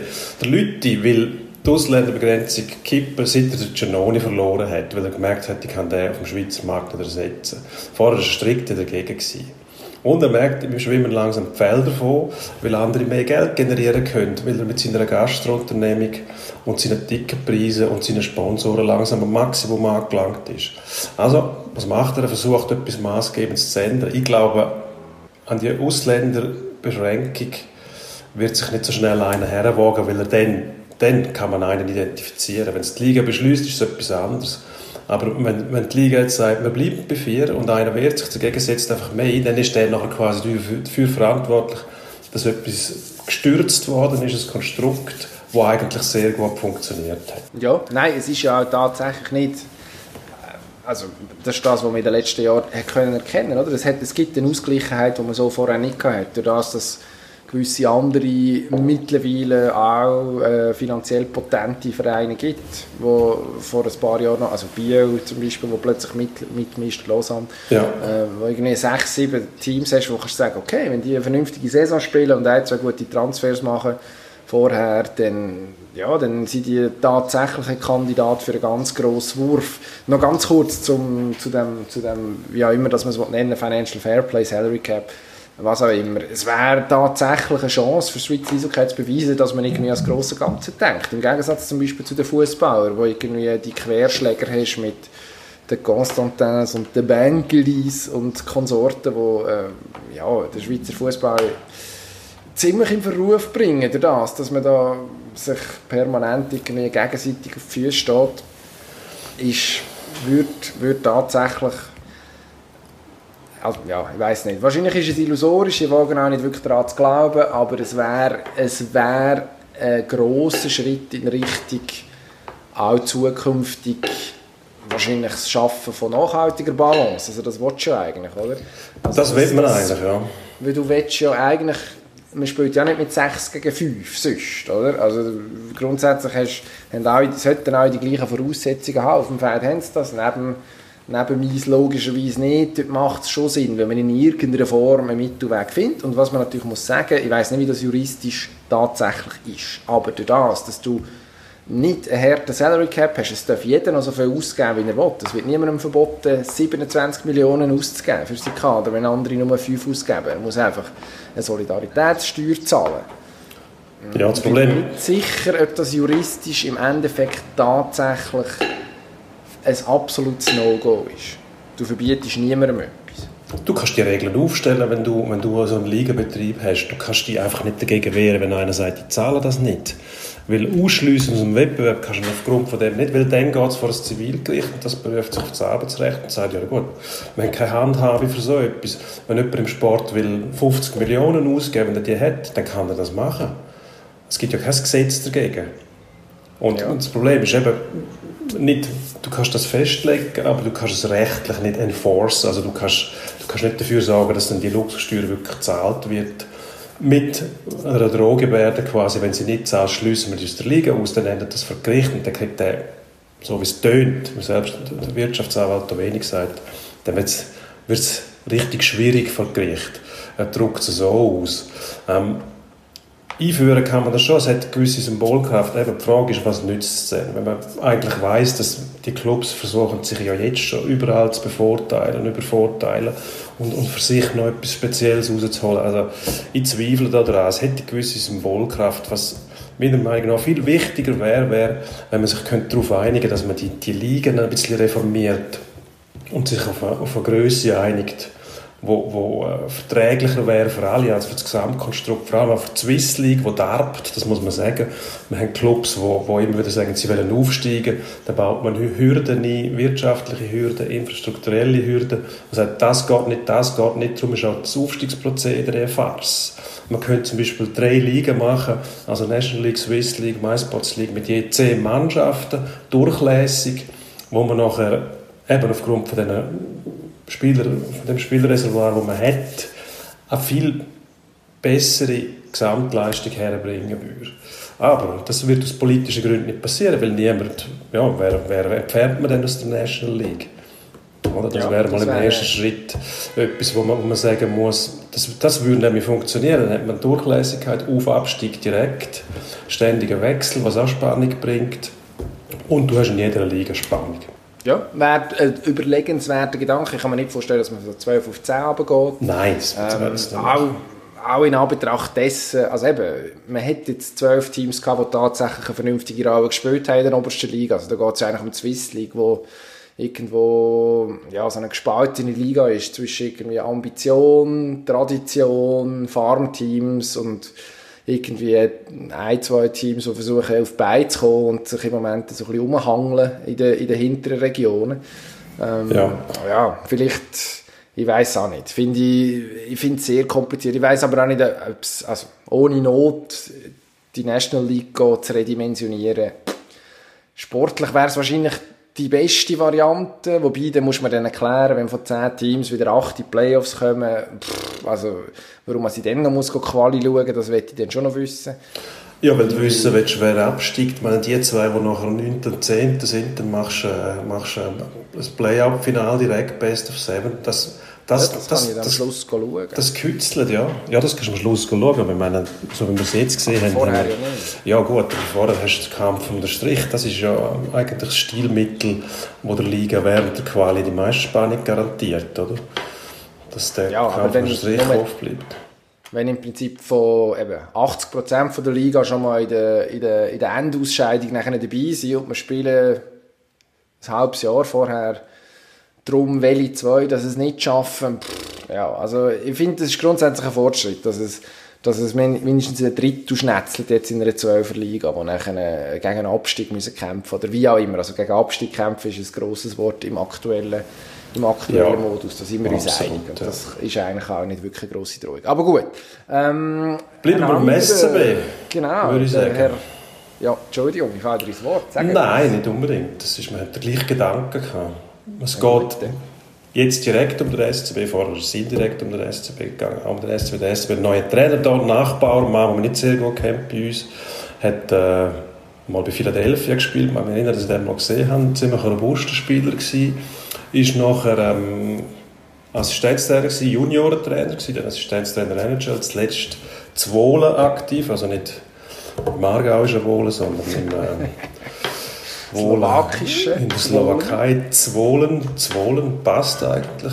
Der Lütti will die Ausländerbegrenzung kippen, seit er den Giannoni verloren hat, weil er gemerkt hat, ich kann den auf dem Schweizer Markt nicht ersetzen. Vorher war er strikt dagegen. Gewesen. Und er merkt, wir schwimmen langsam die Felder davon, weil andere mehr Geld generieren können, weil er mit seiner Gastrounternehmung und seinen Ticketpreisen und seinen Sponsoren langsam am Maximum angelangt ist. Also, was macht er? Er versucht, etwas Maßgebendes zu ändern. Ich glaube, an die Ausländerbeschränkung wird sich nicht so schnell einer herwagen, weil er dann, dann kann man einen identifizieren. Wenn es die Liga beschließt, ist es etwas anderes. Aber wenn, wenn die Liga jetzt sagt, man bleibt bei vier und einer wehrt sich dagegen, setzt einfach mehr ein, dann ist der nachher quasi dafür verantwortlich, dass etwas gestürzt worden ist, ein Konstrukt, das eigentlich sehr gut funktioniert hat. Ja, nein, es ist ja auch tatsächlich nicht. Also, das ist das, was wir in den letzten Jahren können erkennen oder? Es, hat, es gibt eine Ausgleichheit, die man so vorher nicht hatte. Durch das, dass gewisse andere mittlerweile auch äh, finanziell potente Vereine gibt, wo vor ein paar Jahren noch, also Biel zum Beispiel, wo plötzlich mit, mitmischt, Lausanne, Ja. äh, wo irgendwie sechs, sieben Teams hast, wo du kannst sagen, okay, wenn die eine vernünftige Saison spielen und ein, zwei gute Transfers machen vorher, dann, ja, dann sind die tatsächlich ein Kandidat für einen ganz grossen Wurf. Noch ganz kurz zum, zu, dem, zu dem, wie auch immer das man es nennen Financial Fairplay, Salary Cap, was auch immer. Es wäre tatsächlich eine Chance für Schweizer Eishockey zu beweisen, dass man irgendwie als grosse Ganze denkt. Im Gegensatz zum Beispiel zu den Fußballern, wo irgendwie die Querschläger hast mit den Constantins und den Bengelis und Konsorten, wo äh, ja, der Schweizer Fußball ziemlich in Verruf bringen, durch das, dass man da sich permanent irgendwie gegenseitig auf die Füße steht, ist, wird, wird tatsächlich also, ja, ich weiß nicht. Wahrscheinlich ist es illusorisch, ich wage auch nicht wirklich daran zu glauben, aber es wäre es wär ein grosser Schritt in Richtung auch zukünftig wahrscheinlich das Schaffen von nachhaltiger Balance. Also das willst du ja eigentlich, oder? Also Das will man eigentlich, ja. Weil du willst ja eigentlich, man spielt ja nicht mit 6 gegen 5 sonst, oder? Also grundsätzlich hast, haben alle, sollten alle die gleichen Voraussetzungen haben. Auf dem Feld haben sie das, neben, neben Mais logischerweise nicht. Dort macht es schon Sinn, wenn man in irgendeiner Form einen Mittelweg findet. Und was man natürlich muss sagen, ich weiß nicht, wie das juristisch tatsächlich ist, aber durch das, dass du nicht einen harten Salary Cap hast, es darf jeder noch so viel ausgeben, wie er will. Es wird niemandem verboten, 27 Millionen auszugeben für seinen Kader, wenn andere nur 5 ausgeben. Er muss einfach eine Solidaritätssteuer zahlen. Ja, das Ich bin Problem, nicht sicher, ob das juristisch im Endeffekt tatsächlich ein absolutes No-Go ist. Du verbietest niemandem etwas. Du kannst die Regeln aufstellen, wenn du, wenn du so einen Ligabetrieb hast. Du kannst dich einfach nicht dagegen wehren, wenn einer sagt, ich zahle das nicht. Weil ausschliessen aus dem Wettbewerb kannst du aufgrund von dem nicht, weil dann geht es vor das Zivilgericht und das beruft sich auf das Arbeitsrecht und sagt, ja gut, wir haben keine Handhabe für so etwas. Wenn jemand im Sport will 50 Millionen ausgeben, wenn er die hat, dann kann er das machen. Es gibt ja kein Gesetz dagegen. Und, Ja. und das Problem ist eben, nicht, du kannst das festlegen, aber du kannst es rechtlich nicht enforcen. Also du kannst, du kannst nicht dafür sorgen, dass dann die Luxussteuer wirklich gezahlt wird. mit einer Drohgebärde quasi, wenn sie nicht zahlt, schließen wir aus der Liga aus, dann endet das vor Gericht und dann kriegt der, so wie es tönt, selbst der Wirtschaftsanwalt da wenig sagt, dann wird es richtig schwierig vor Gericht. Er drückt es so aus. Ähm, einführen kann man das schon, es hat gewisse Symbolkraft. Eben, die Frage ist, was nützt es denn? Wenn man eigentlich weiß, dass die Clubs versuchen, sich ja jetzt schon überall zu bevorteilen, übervorteilen und, und für sich noch etwas Spezielles rauszuholen. Also ich zweifle daran, es hätte gewisse Symbolkraft, was meiner Meinung nach viel wichtiger wäre, wäre, wenn man sich darauf einigen könnte, dass man die, die Ligen ein bisschen reformiert und sich auf eine, auf eine Größe einigt wo, wo äh, verträglicher wäre für alle als für das Gesamtkonstrukt, vor allem auch für die Swiss League, die darbt, das muss man sagen. Wir haben Clubs, wo, wo immer wieder sagen, sie wollen aufsteigen, da baut man Hürden ein, wirtschaftliche Hürden, infrastrukturelle Hürden, man sagt, das geht nicht, das geht nicht, darum ist auch das Aufstiegsprozedere eine Farce. Man könnte zum Beispiel drei Ligen machen, also National League, Swiss League, MySports League mit je zehn Mannschaften, durchlässig, wo man nachher eben aufgrund von diesen Spieler, von dem Spielreservoir, das man hat, eine viel bessere Gesamtleistung herbringen würde. Aber das wird aus politischen Gründen nicht passieren, weil niemand, ja, wer, wer entfernt man denn aus der National League? Oder? Das ja, wäre mal im ersten Schritt etwas, wo man, wo man sagen muss, das, das würde nämlich funktionieren. Dann hat man Durchlässigkeit, Auf-, Abstieg direkt, ständiger Wechsel, was auch Spannung bringt. Und du hast in jeder Liga Spannung. Ja, wäre ein überlegenswerter Gedanke. Ich kann mir nicht vorstellen, dass man von 12 auf 10 runtergeht. Nein, das ähm, nicht. Auch, auch in Anbetracht dessen, also eben, man hätte jetzt zwölf Teams gehabt, die tatsächlich eine vernünftige Rolle gespielt haben in der obersten Liga. Also da geht es eigentlich um die Swiss League, wo irgendwo ja, so eine gespaltene Liga ist zwischen irgendwie Ambition, Tradition, Farmteams und irgendwie ein, zwei Teams, die versuchen, auf Beine zu kommen und sich im Moment so ein bisschen umhangeln in den, in den hinteren Regionen. Ähm, ja. ja, vielleicht, ich weiß auch nicht. Find ich ich finde es sehr kompliziert. Ich weiß aber auch nicht, ob es also ohne Not die National League zu redimensionieren. Sportlich wäre es wahrscheinlich die beste Variante, wobei, dann muss man dann erklären, wenn von 10 Teams wieder 8 in Playoffs kommen, pff, also warum man sie dann noch muss Quali schauen, das möchte ich dann schon noch wissen. Ja, weil du wissen willst, wer absteigt. Ich meine, die zwei, die nachher 9. und 10. sind, dann machst du äh, machst, das Play-Up-Final direkt, Best of Seven. Das, das, ja, das, das, kann ich am das, Schluss schauen. Das kützelt, ja. Ja, das kannst du am Schluss schauen. Aber ich meine, so wie wir es jetzt gesehen haben. Vorher ja nicht. Ja gut, vorher hast du den Kampf um den Strich. Das ist ja eigentlich das Stilmittel, wo der Liga während der Quali die meiste Spannung garantiert, oder? Dass der ja, Kampf um den Strich aufbleibt. Wenn im Prinzip von eben 80% von der Liga schon mal in der, in der, in der Endausscheidung nachher dabei sind und wir spielen ein halbes Jahr vorher Darum, welche zwei dass es nicht schaffen, pff, ja, also ich finde, das ist grundsätzlich ein Fortschritt, dass es, dass es mindestens ein Drittel schnetzelt jetzt in einer Zwölferliga, wo nachher gegen einen Abstieg müssen kämpfen oder wie auch immer. Also gegen Abstieg kämpfen ist ein grosses Wort im aktuellen, im aktuellen ja, Modus, da sind wir uns einig. Und das ist eigentlich auch nicht wirklich eine grosse Drohung. Aber gut. Ähm, Bleiben wir beim SCB, genau, würde ich sagen. Herr, ja, Entschuldigung, ich falle dir ins Wort. Sagen Nein, nicht unbedingt. Das ist, man hat den gleichen Gedanken gehabt. Es geht jetzt direkt um den SCB, vorher ist es indirekt um den SCB gegangen. Um den SCB, der SCB, der neue Trainer dort, Nachbauer, Mann, den man nicht sehr gut kennt bei uns, hat äh, mal bei Philadelphia gespielt, man erinnert, dass ich den mal gesehen habe, ein ziemlich robuster Spieler gewesen, ist nachher ähm, Assistenztrainer gewesen, Juniorentrainer gewesen, dann Assistenztrainer NHL, zuletzt zu Wohlen aktiv, also nicht im Aargauischen Wohlen, sondern im äh, *laughs* Slowakische. In der Slowakei Zwolen. Zwolen passt eigentlich.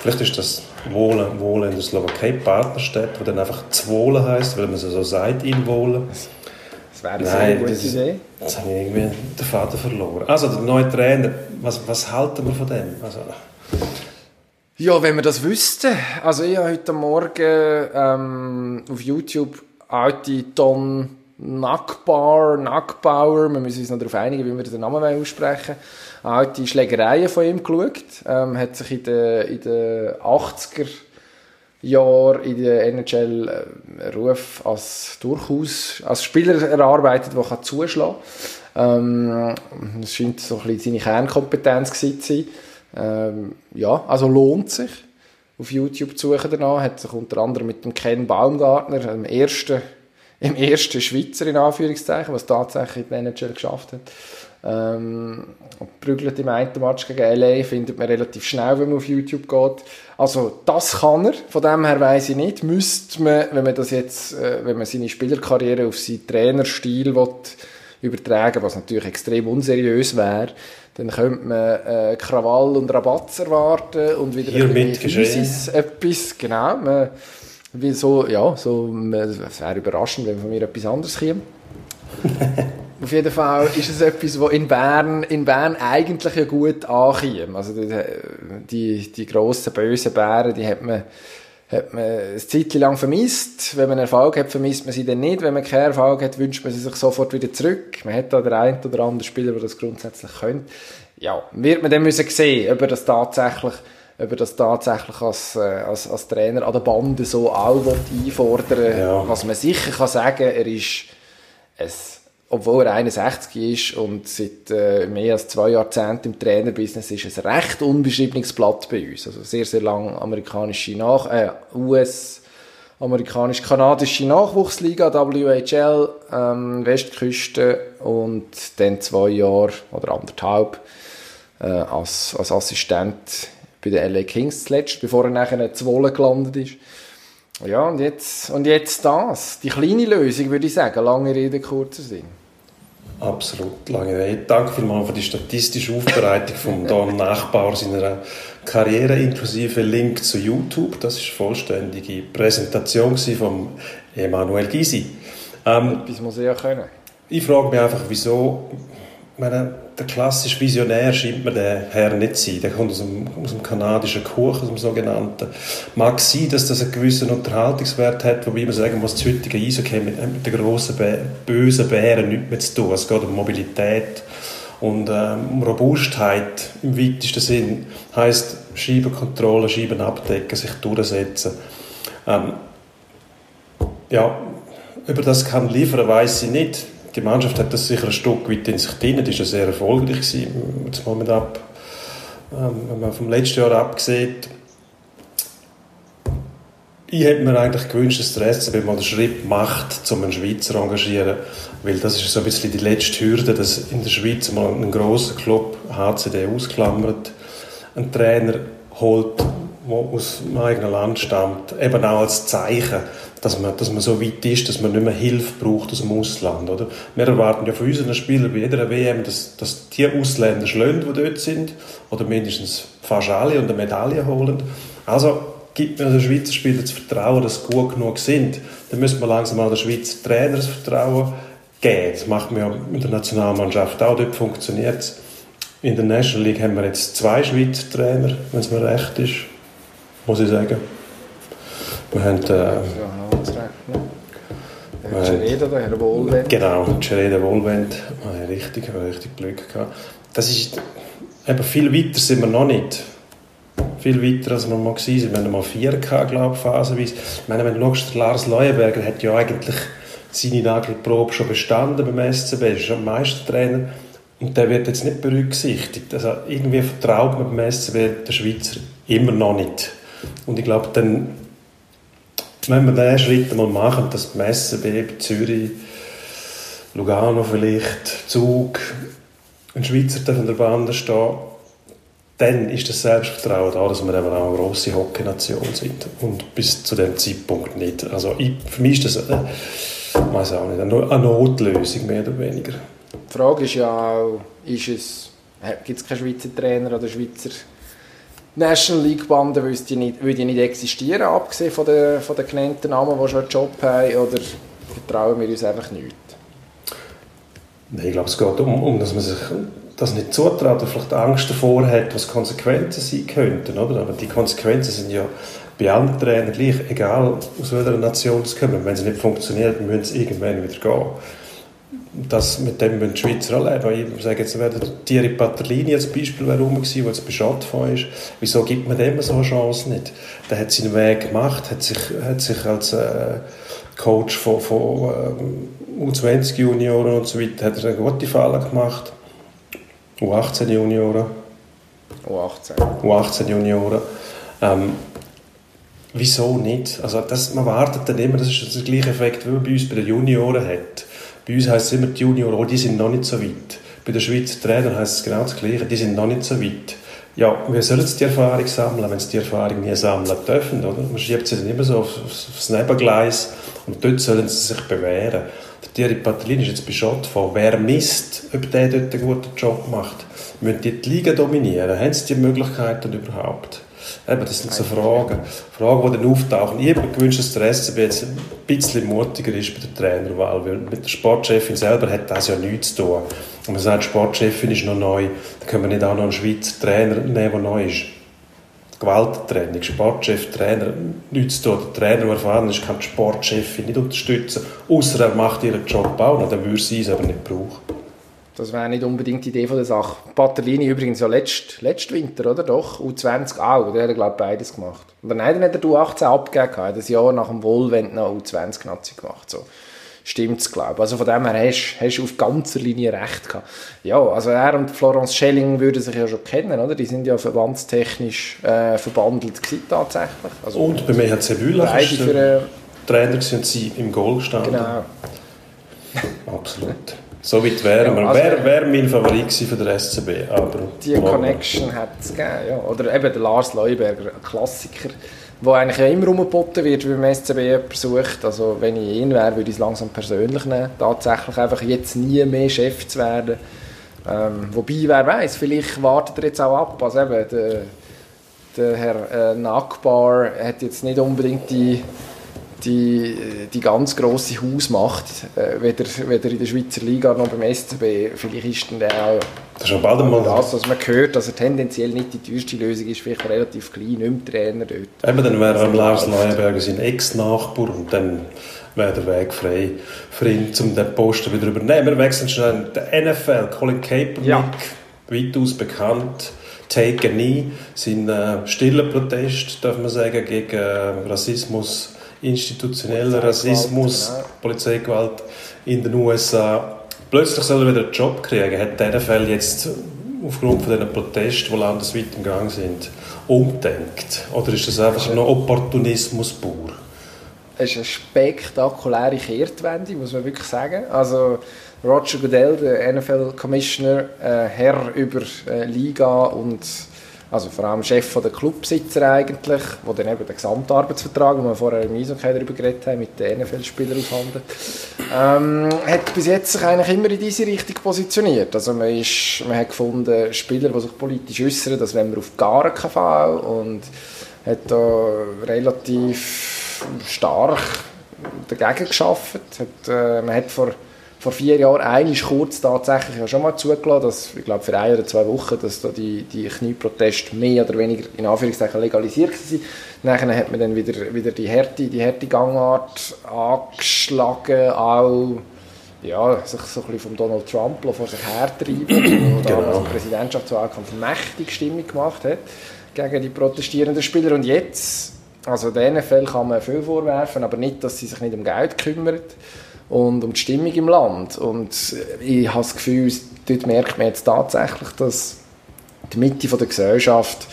Vielleicht ist das Wohlen, Wohlen in der Slowakei Partnerstadt, wo dann einfach Zwolen heißt, weil man es so sagt, in Wohlen. Das wäre eine sehr gute das, Idee. Jetzt habe ich irgendwie den Vater verloren. Also, der neue Trainer, was, was halten wir von dem? Also, ja, wenn wir das wüssten. Also, ich habe heute Morgen ähm, auf YouTube alte Ton Nackbar, Nackbauer, wir müssen uns noch darauf einigen, wie wir den Namen aussprechen alte Schlägereien von ihm geschaut. Ähm, hat sich in den, in den 80er Jahren in der NHL äh, Ruf als durchaus als Spieler erarbeitet, der kann zuschlagen kann. Ähm, das scheint so ein bisschen seine Kernkompetenz zu sein. Ähm, ja, also lohnt sich. auf YouTube zu suchen danach, hat sich unter anderem mit dem Ken Baumgartner, dem ersten, im ersten Schweizer in Anführungszeichen, was tatsächlich der NHL geschafft hat, ähm, prügelt im einen Match gegen LA, findet man relativ schnell, wenn man auf YouTube geht. Also das kann er, von dem her weiß ich nicht. Müsste man, wenn man das jetzt, äh, wenn man seine Spielerkarriere auf seinen Trainerstil will, übertragen, was natürlich extrem unseriös wäre, dann könnte man äh, Krawall und Rabatz erwarten und wieder Hier ein bisschen etwas, genau. Man, wie so, ja, so, es wäre überraschend, wenn von mir etwas anderes käme. *laughs* Auf jeden Fall ist es etwas, was in Bern, in Bern eigentlich ja gut ankommt. Also die, die, die grossen, bösen Bären, die hat man, hat man eine Zeit lang vermisst. Wenn man Erfolg hat, vermisst man sie dann nicht. Wenn man keinen Erfolg hat, wünscht man sie sich sofort wieder zurück. Man hat da den einen oder anderen Spieler, der das grundsätzlich könnte. Ja, wird man dann müssen sehen, ob er das tatsächlich ob er das tatsächlich als, äh, als, als Trainer an der Bande so auch einfordern Ja. Was man sicher kann sagen, er ist ein obwohl er 61 ist und seit äh, mehr als zwei Jahrzehnten im Trainerbusiness ist, es ein recht unbeschriebenes Blatt bei uns. Also sehr, sehr lang amerikanische Nach äh, US amerikanisch-kanadische Nachwuchsliga, WHL, ähm, Westküste und dann zwei Jahre oder anderthalb äh, als, als Assistent bei den LA Kings zuletzt, bevor er nachher in Zwolle gelandet ist. Ja, und jetzt, und jetzt das. Die kleine Lösung, würde ich sagen. Lange Rede, kurzer Sinn. Absolut, lange Rede. Danke vielmals für die statistische Aufbereitung vom *laughs* Don Nachbar seiner Karriere inklusive Link zu YouTube. Das ist eine vollständige Präsentation von Emanuel Gysi. Ähm, Etwas muss er ja können. ich frage mich einfach, wieso ich meine, der klassische Visionär scheint mir der Herr nicht zu sein. Der kommt aus dem, aus dem kanadischen Kuchen, aus dem sogenannten. Mag sein, dass das einen gewissen Unterhaltungswert hat, wobei man sagen muss, das heutige Eishockey mit, mit den grossen, bösen Bären nichts mehr zu tun. Es geht um Mobilität und ähm, Robustheit im weitesten Sinn. Heißt Scheibenkontrolle, Scheiben abdecken, sich durchsetzen. Ähm, ja, über das kann liefern, weiß ich nicht. Die Mannschaft hat das sicher ein Stück weit in sich drin. Ist ja sehr erfolgreich. Jetzt mal mit ab, ähm, wenn man vom letzten Jahr absieht. Ich hätte mir eigentlich gewünscht, dass der SCB mal den Schritt macht, um einen Schweizer zu engagieren. Weil das ist so ein bisschen die letzte Hürde, dass in der Schweiz mal ein grosser Club, HCD ausklammert, einen Trainer holt, der aus dem eigenen Land stammt. Eben auch als Zeichen, dass man, dass man so weit ist, dass man nicht mehr Hilfe braucht aus dem Ausland. Oder? Wir erwarten ja von unseren Spielern bei jeder WM, dass, dass die Ausländer schlönd, die dort sind, oder mindestens fast alle und eine Medaille holen. Also gibt mir den Schweizer Spielern das Vertrauen, dass sie gut genug sind. Dann müssen wir langsam auch den Schweizer Trainer das Vertrauen geben. Das macht man ja mit der Nationalmannschaft auch. Dort funktioniert es. In der National League haben wir jetzt zwei Schweizer Trainer, wenn es mir recht ist, muss ich sagen. Wir haben äh, Herr Gereda, der Herr Wohlwend. Genau, Gerede Wohlwend, ah, richtig, habe richtig Glück gehabt. Das ist, eben viel weiter sind wir noch nicht. Viel weiter, als wir mal sind. Wir haben mal vier gehabt, glaube ich, phasenweise. Ich meine, wenn du schaust, der Lars Leuenberger hat ja eigentlich seine Nagelprobe schon bestanden beim SCB, er ist schon Meistertrainer. Und der wird jetzt nicht berücksichtigt. Also irgendwie vertraut man beim SCB den Schweizer immer noch nicht. Und ich glaube, dann, wenn wir diesen Schritt mal machen, dass beim SCB, Zürich, Lugano vielleicht, Zug, ein Schweizer an der Bande stehen, dann ist das Selbstvertrauen da, dass wir eben auch eine grosse Hockey-Nation sind. Und bis zu dem Zeitpunkt nicht. Also ich, für mich ist das, äh, weiß auch nicht, eine Notlösung mehr oder weniger. Die Frage ist ja auch, gibt es keinen Schweizer Trainer oder Schweizer National League Bande, würde nicht, würde nicht existieren, abgesehen von den, von den genannten Namen, die schon einen Job haben, oder vertrauen wir uns einfach nicht? Nein, ich glaube, es geht um, um dass man sich das nicht zutraut oder vielleicht Angst davor hat, was Konsequenzen sein könnten. Oder? Aber die Konsequenzen sind ja bei allen Trainern gleich, egal aus welcher Nation sie kommen. Wenn es nicht funktioniert, müssen sie irgendwann wieder gehen. Das, mit dem die Schweizer auch leben. Ich sage jetzt, wäre der Thierry Paterlini als Beispiel wäre rum gewesen, der jetzt bei Schottfonds ist. Wieso gibt man dem so eine Chance nicht? Der hat seinen Weg gemacht, hat sich, hat sich als äh, Coach von, von ähm, U20-Junioren und so weiter hat er eine gute Falle gemacht. U18-Junioren. U18. U18 Junioren. Ähm, Wieso nicht? Also das, man wartet dann immer, das ist der gleiche Effekt, wie man bei uns bei den Junioren hat. Bei uns heisst es immer, die Junioren, oh, die sind noch nicht so weit. Bei den Schweizer Trainern heisst es genau das Gleiche, die sind noch nicht so weit. Ja, wir sollen die Erfahrung sammeln, wenn sie die Erfahrung nie sammeln dürfen, oder? Man schiebt sie dann immer so aufs, aufs Nebengleis und dort sollen sie sich bewähren. Der Thierry Patrlin ist jetzt bei Schott von, wer misst, ob der dort einen guten Job macht. Müssen die die Liga dominieren? Haben sie die Möglichkeiten überhaupt? Eben, das sind so Fragen, Fragen, die dann auftauchen. Ich mir gewünscht, dass der SCB jetzt ein bisschen mutiger ist bei der Trainerwahl, weil mit der Sportchefin selber hat das ja nichts zu tun. Und man sagt, die Sportchefin ist noch neu, dann können wir nicht auch noch einen Schweizer Trainer nehmen, der neu ist. Gewalttraining, Sportchef, Trainer, nichts zu tun. Der Trainer, der erfahren ist, kann die Sportchefin nicht unterstützen, außer er macht ihren Job auch, dann würde sie es aber nicht brauchen. Das wäre nicht unbedingt die Idee von der Sache. Patterlini übrigens ja letzt, letzt Winter, oder doch? U20 auch, der hat, glaube ich, beides gemacht. Oder nein, dann hat er U18 abgegeben, hat das Jahr nach dem Wohlwend noch U20-Nazi gemacht, so. Stimmt's, glaube ich. Also von dem her hast, du auf ganzer Linie recht gehabt. Ja, also er und Florence Schelling würden sich ja schon kennen, oder? Die sind ja verbandstechnisch äh, verbandelt gewesen, tatsächlich. Also und bei mir hat Sevilla beide für, äh, Trainer sind sie im Goal gestanden. Genau. Absolut. So weit wären wir. Ja, also, wer wäre mein Favorit für den SCB? Aber die Connection hat es gegeben, ja. Oder eben der Lars Leuberger, ein Klassiker, der eigentlich immer umgeboten wird, wenn beim SCB jemand sucht. Also wenn ich ihn wäre, würde ich es langsam persönlich nehmen. Tatsächlich einfach jetzt nie mehr Chef zu werden. Ähm, wobei, wer weiß, vielleicht wartet er jetzt auch ab. Also eben, der, der Herr äh, Nakbar hat jetzt nicht unbedingt die die, die ganz grosse Hausmacht, äh, weder, weder in der Schweizer Liga noch beim SCB. Vielleicht ist dann der auch das, ist bald einmal das, was man hört, dass er tendenziell nicht die teuerste Lösung ist, vielleicht relativ klein, nicht mehr Trainer dort. Eben, dann wäre Lars Leuenberger sein Ex-Nachbar und dann wäre der Weg frei für ihn, um den Posten wieder übernehmen. Wir wechseln schnell den NFL, Colin Kaepernick, ja. weitaus bekannt. Take a Knee, sein äh, stiller Protest, darf man sagen, gegen äh, Rassismus institutioneller Rassismus, genau. Polizeigewalt in den USA. Plötzlich soll er wieder einen Job kriegen. Hat der NFL jetzt aufgrund von diesen Protesten, die landesweit im Gang sind, umdenkt? Oder ist das einfach nur Opportunismus pur? Es ist eine spektakuläre Kehrtwende, muss man wirklich sagen. Also Roger Goodell, der NFL-Commissioner, äh, Herr über äh, Liga und also vor allem Chef der Clubsitzer eigentlich, wo dann eben den Gesamtarbeitsvertrag, wo wir vorher im Eishockey darüber geredet haben, mit den NFL-Spielern aushandelt, ähm, hat bis jetzt sich eigentlich immer in diese Richtung positioniert. Also man, ist, man hat gefunden, Spieler, die sich politisch äußern, das wollen wir auf gar keinen Fall und hat da relativ stark dagegen geschafft. Hat, äh, man hat vor vor vier Jahren einmal kurz tatsächlich ja schon mal zugelassen, dass, ich glaube für ein oder zwei Wochen, dass da die, die Knieproteste mehr oder weniger in Anführungszeichen legalisiert sind. Nachher hat man dann wieder, wieder die harte, die harte Gangart angeschlagen, auch ja, sich so ein bisschen vom Donald Trump vor sich hertreiben, der *clears throat* genau. damals Präsidentschaftswahlkampf mächtig Stimmung gemacht hat gegen die protestierenden Spieler. Und jetzt, also den NFL kann man viel vorwerfen, aber nicht, dass sie sich nicht um Geld kümmern und um die Stimmung im Land. Und ich habe das Gefühl, dort merkt man jetzt tatsächlich, dass die Mitte der Gesellschaft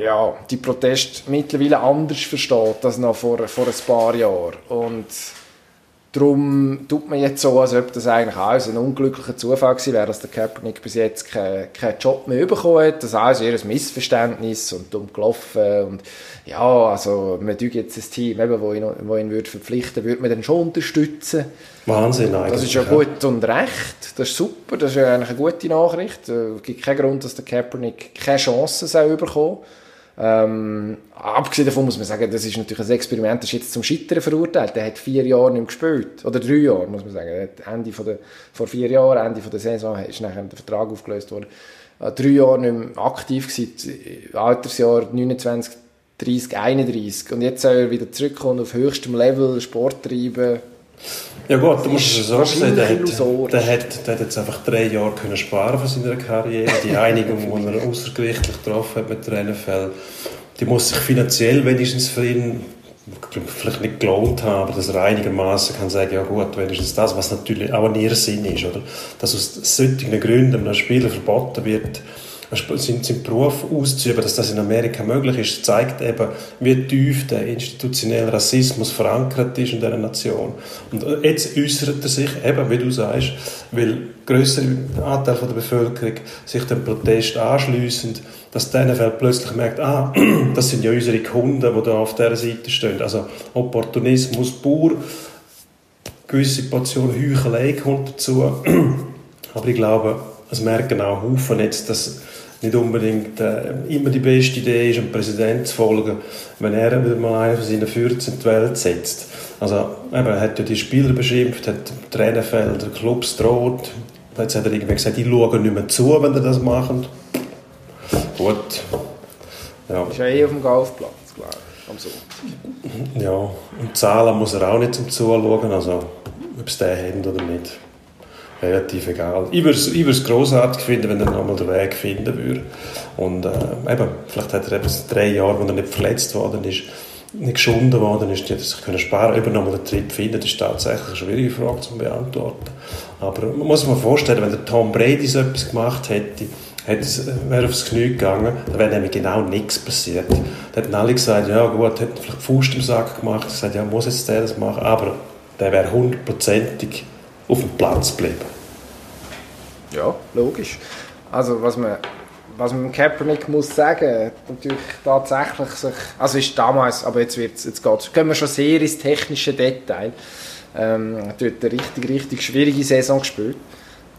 ja, die Proteste mittlerweile anders versteht als noch vor, vor ein paar Jahren. Und Darum tut man jetzt so, als ob das eigentlich alles ein unglücklicher Zufall gewesen wäre, dass der Kaepernick bis jetzt keinen kein Job mehr bekommen hat. Das ist alles eher ein Missverständnis und dumm gelaufen. Und ja, also man tut jetzt ein Team, eben, wo ihn, wo ihn würde verpflichten würde, man dann schon unterstützen. Wahnsinn eigentlich. Das ist ja gut und recht. Das ist super. Das ist ja eigentlich eine gute Nachricht. Es gibt keinen Grund, dass der Kaepernick keine Chance soll bekommen ähm, abgesehen davon muss man sagen, das ist natürlich ein Experiment, das ist jetzt zum Scheitern verurteilt. Der hat vier Jahre nicht gespielt. Oder drei Jahre, muss man sagen. Er Ende von der, vor vier Jahren, Ende von der Saison, ist nachher der Vertrag aufgelöst worden. Äh, drei Jahre nicht mehr aktiv gewesen, Altersjahr 29, 30, 31. Und jetzt soll er wieder zurückkommen auf höchstem Level, Sport treiben. Ja gut, du musst es so sehen, der hat, der, hat, der hat jetzt einfach drei Jahre können sparen von seiner Karriere. Die Einigung, die er außergerichtlich getroffen hat mit der NFL, die muss sich finanziell wenigstens für ihn vielleicht nicht gelohnt haben, aber dass er einigermaßen kann sagen, ja gut, wenigstens das, was natürlich auch ein Irrsinn ist, oder? Dass aus solchen Gründen einem Spieler verboten wird, seinen, seinen Beruf auszuüben, dass das in Amerika möglich ist, zeigt eben, wie tief der institutionelle Rassismus verankert ist in dieser Nation. Und jetzt äußert er sich, eben wie du sagst, weil größere Anteil von der Bevölkerung sich dem Protest anschliessen, dass der NFL plötzlich merkt, ah, *clears throat* das sind ja unsere Kunden, die da auf dieser Seite stehen. Also Opportunismus pur, gewisse Portion Heuchelei kommt dazu. *clears throat* Aber ich glaube, es merken auch Haufen jetzt, dass nicht unbedingt äh, immer die beste Idee ist, einem Präsident zu folgen, wenn er wieder mal einen von seinen 14 in die Welt setzt. Also, eben, er hat ja die Spieler beschimpft, hat die NFL, der Clubs droht. Jetzt hat er irgendwie gesagt, ich schaue nicht mehr zu, wenn er das macht. Gut. Ja. Ist ja eh auf dem Golfplatz, glaube ich, am Sonntag. Ja, und Zahlen muss er auch nicht zum Zuschauen, also ob es den haben oder nicht relativ egal. Ich würde es grossartig finden, wenn er nochmal den Weg finden würde. Und äh, eben, vielleicht hat er eben drei Jahre, wo er nicht verletzt worden ist, nicht geschunden worden ist, die hätte sich können sparen können. nochmal den Trip finden, das ist tatsächlich eine schwierige Frage zu beantworten. Aber man muss sich mal vorstellen, wenn der Tom Brady so etwas gemacht hätte, hätte es, wäre aufs Knie gegangen, dann wäre nämlich genau nichts passiert. Da hätten alle gesagt, ja gut, hätte vielleicht Fuß im Sack gemacht, gesagt, ja, muss jetzt der das machen, aber der wäre hundertprozentig auf dem Platz bleiben. Ja, logisch. Also was man, was man Kaepernick muss sagen, natürlich tatsächlich sich, also ist damals, aber jetzt wird's, jetzt geht's, gehen wir schon sehr ins technische Detail. Ähm, dort eine richtig, richtig schwierige Saison gespielt.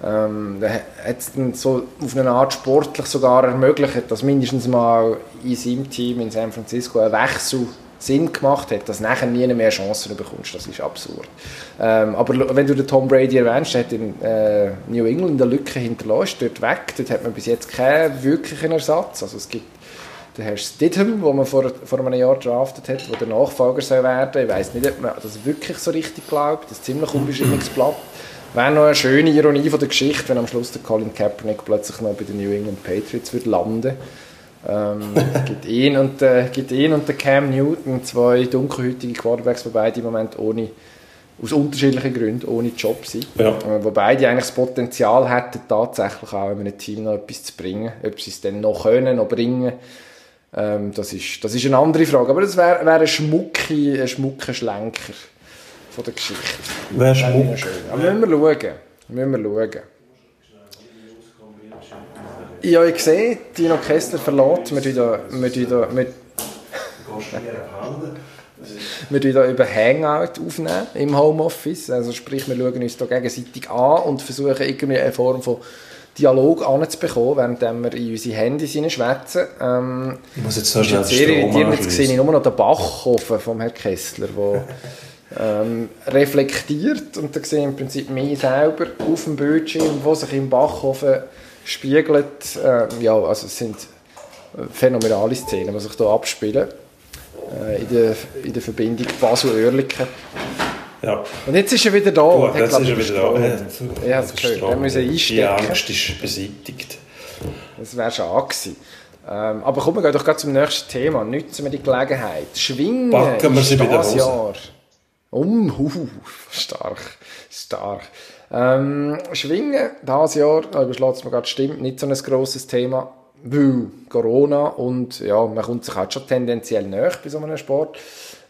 Ähm, hat es dann so auf eine Art sportlich sogar ermöglicht, dass mindestens mal in seinem Team in San Francisco ein Wechsel Sinn gemacht hat, dass du nachher nie mehr Chancen bekommst. Das ist absurd. Ähm, aber wenn du den Tom Brady erwähnst, der hat in äh, New England eine Lücke hinterlassen, dort weg. Dort hat man bis jetzt keinen wirklichen Ersatz. Also es gibt den Herrn Stidham, den man vor, vor einem Jahr draftet hat, der der Nachfolger soll werden. Ich weiß nicht, ob man das wirklich so richtig glaubt. Das ist ziemlich unbeschriebenes Blatt. Wäre noch eine schöne Ironie von der Geschichte, wenn am Schluss der Colin Kaepernick plötzlich noch bei den New England Patriots landen würde. Ähm, *laughs* gibt, ihn und, äh, gibt ihn und der Cam Newton, zwei dunkelhäutige Quarterbacks, die beide im Moment ohne, aus unterschiedlichen Gründen ohne Job sind. Ja. Äh, wo beide eigentlich das Potenzial hätten, tatsächlich auch in einem Team noch etwas zu bringen. Ob sie es dann noch können, noch bringen, ähm, das, ist, das ist eine andere Frage. Aber das wäre wär ein schmucker ein schmucke Schlenker von der Geschichte. Wäre schmuck. Aber müssen wir schauen. Müssen wir schauen. Ich habe gesehen, Dino Kessler verlässt. Wir tun wir tun wir, wir über Hangout aufnehmen im Homeoffice. Also sprich, wir schauen uns da gegenseitig an und versuchen irgendwie eine Form von Dialog anzubekommen, während wir in unsere Handys schwätzen. Ähm, ich muss jetzt so schnell sehr irritierend. Jetzt sehe ich nur noch den Backofen vom Herrn Kessler, der ähm, reflektiert und da sehe ich im Prinzip mich selber auf dem Bildschirm, wo sich im Backofen spiegelt. Äh, ja, also es sind phänomenale Szenen, die sich hier abspielen. Äh, in, der, in der Verbindung Basel-Oerlikon. Ja. Und jetzt ist er wieder da. Gut, jetzt ist er wieder da. Ja, das gehört. Wir müssen einstecken. Die Angst ist beseitigt. Das wäre schon gewesen. Ähm, aber kommen wir gehen doch gerade zum nächsten Thema. Nützen wir die Gelegenheit. Schwingen Backen wir sie wieder das Jahr. Um, uh, stark, stark. Ähm, Schwingen, dieses Jahr, da überschlägt es mir gerade, stimmt, nicht so ein grosses Thema, weil Corona und ja, man kommt sich halt schon tendenziell näher bei so einem Sport.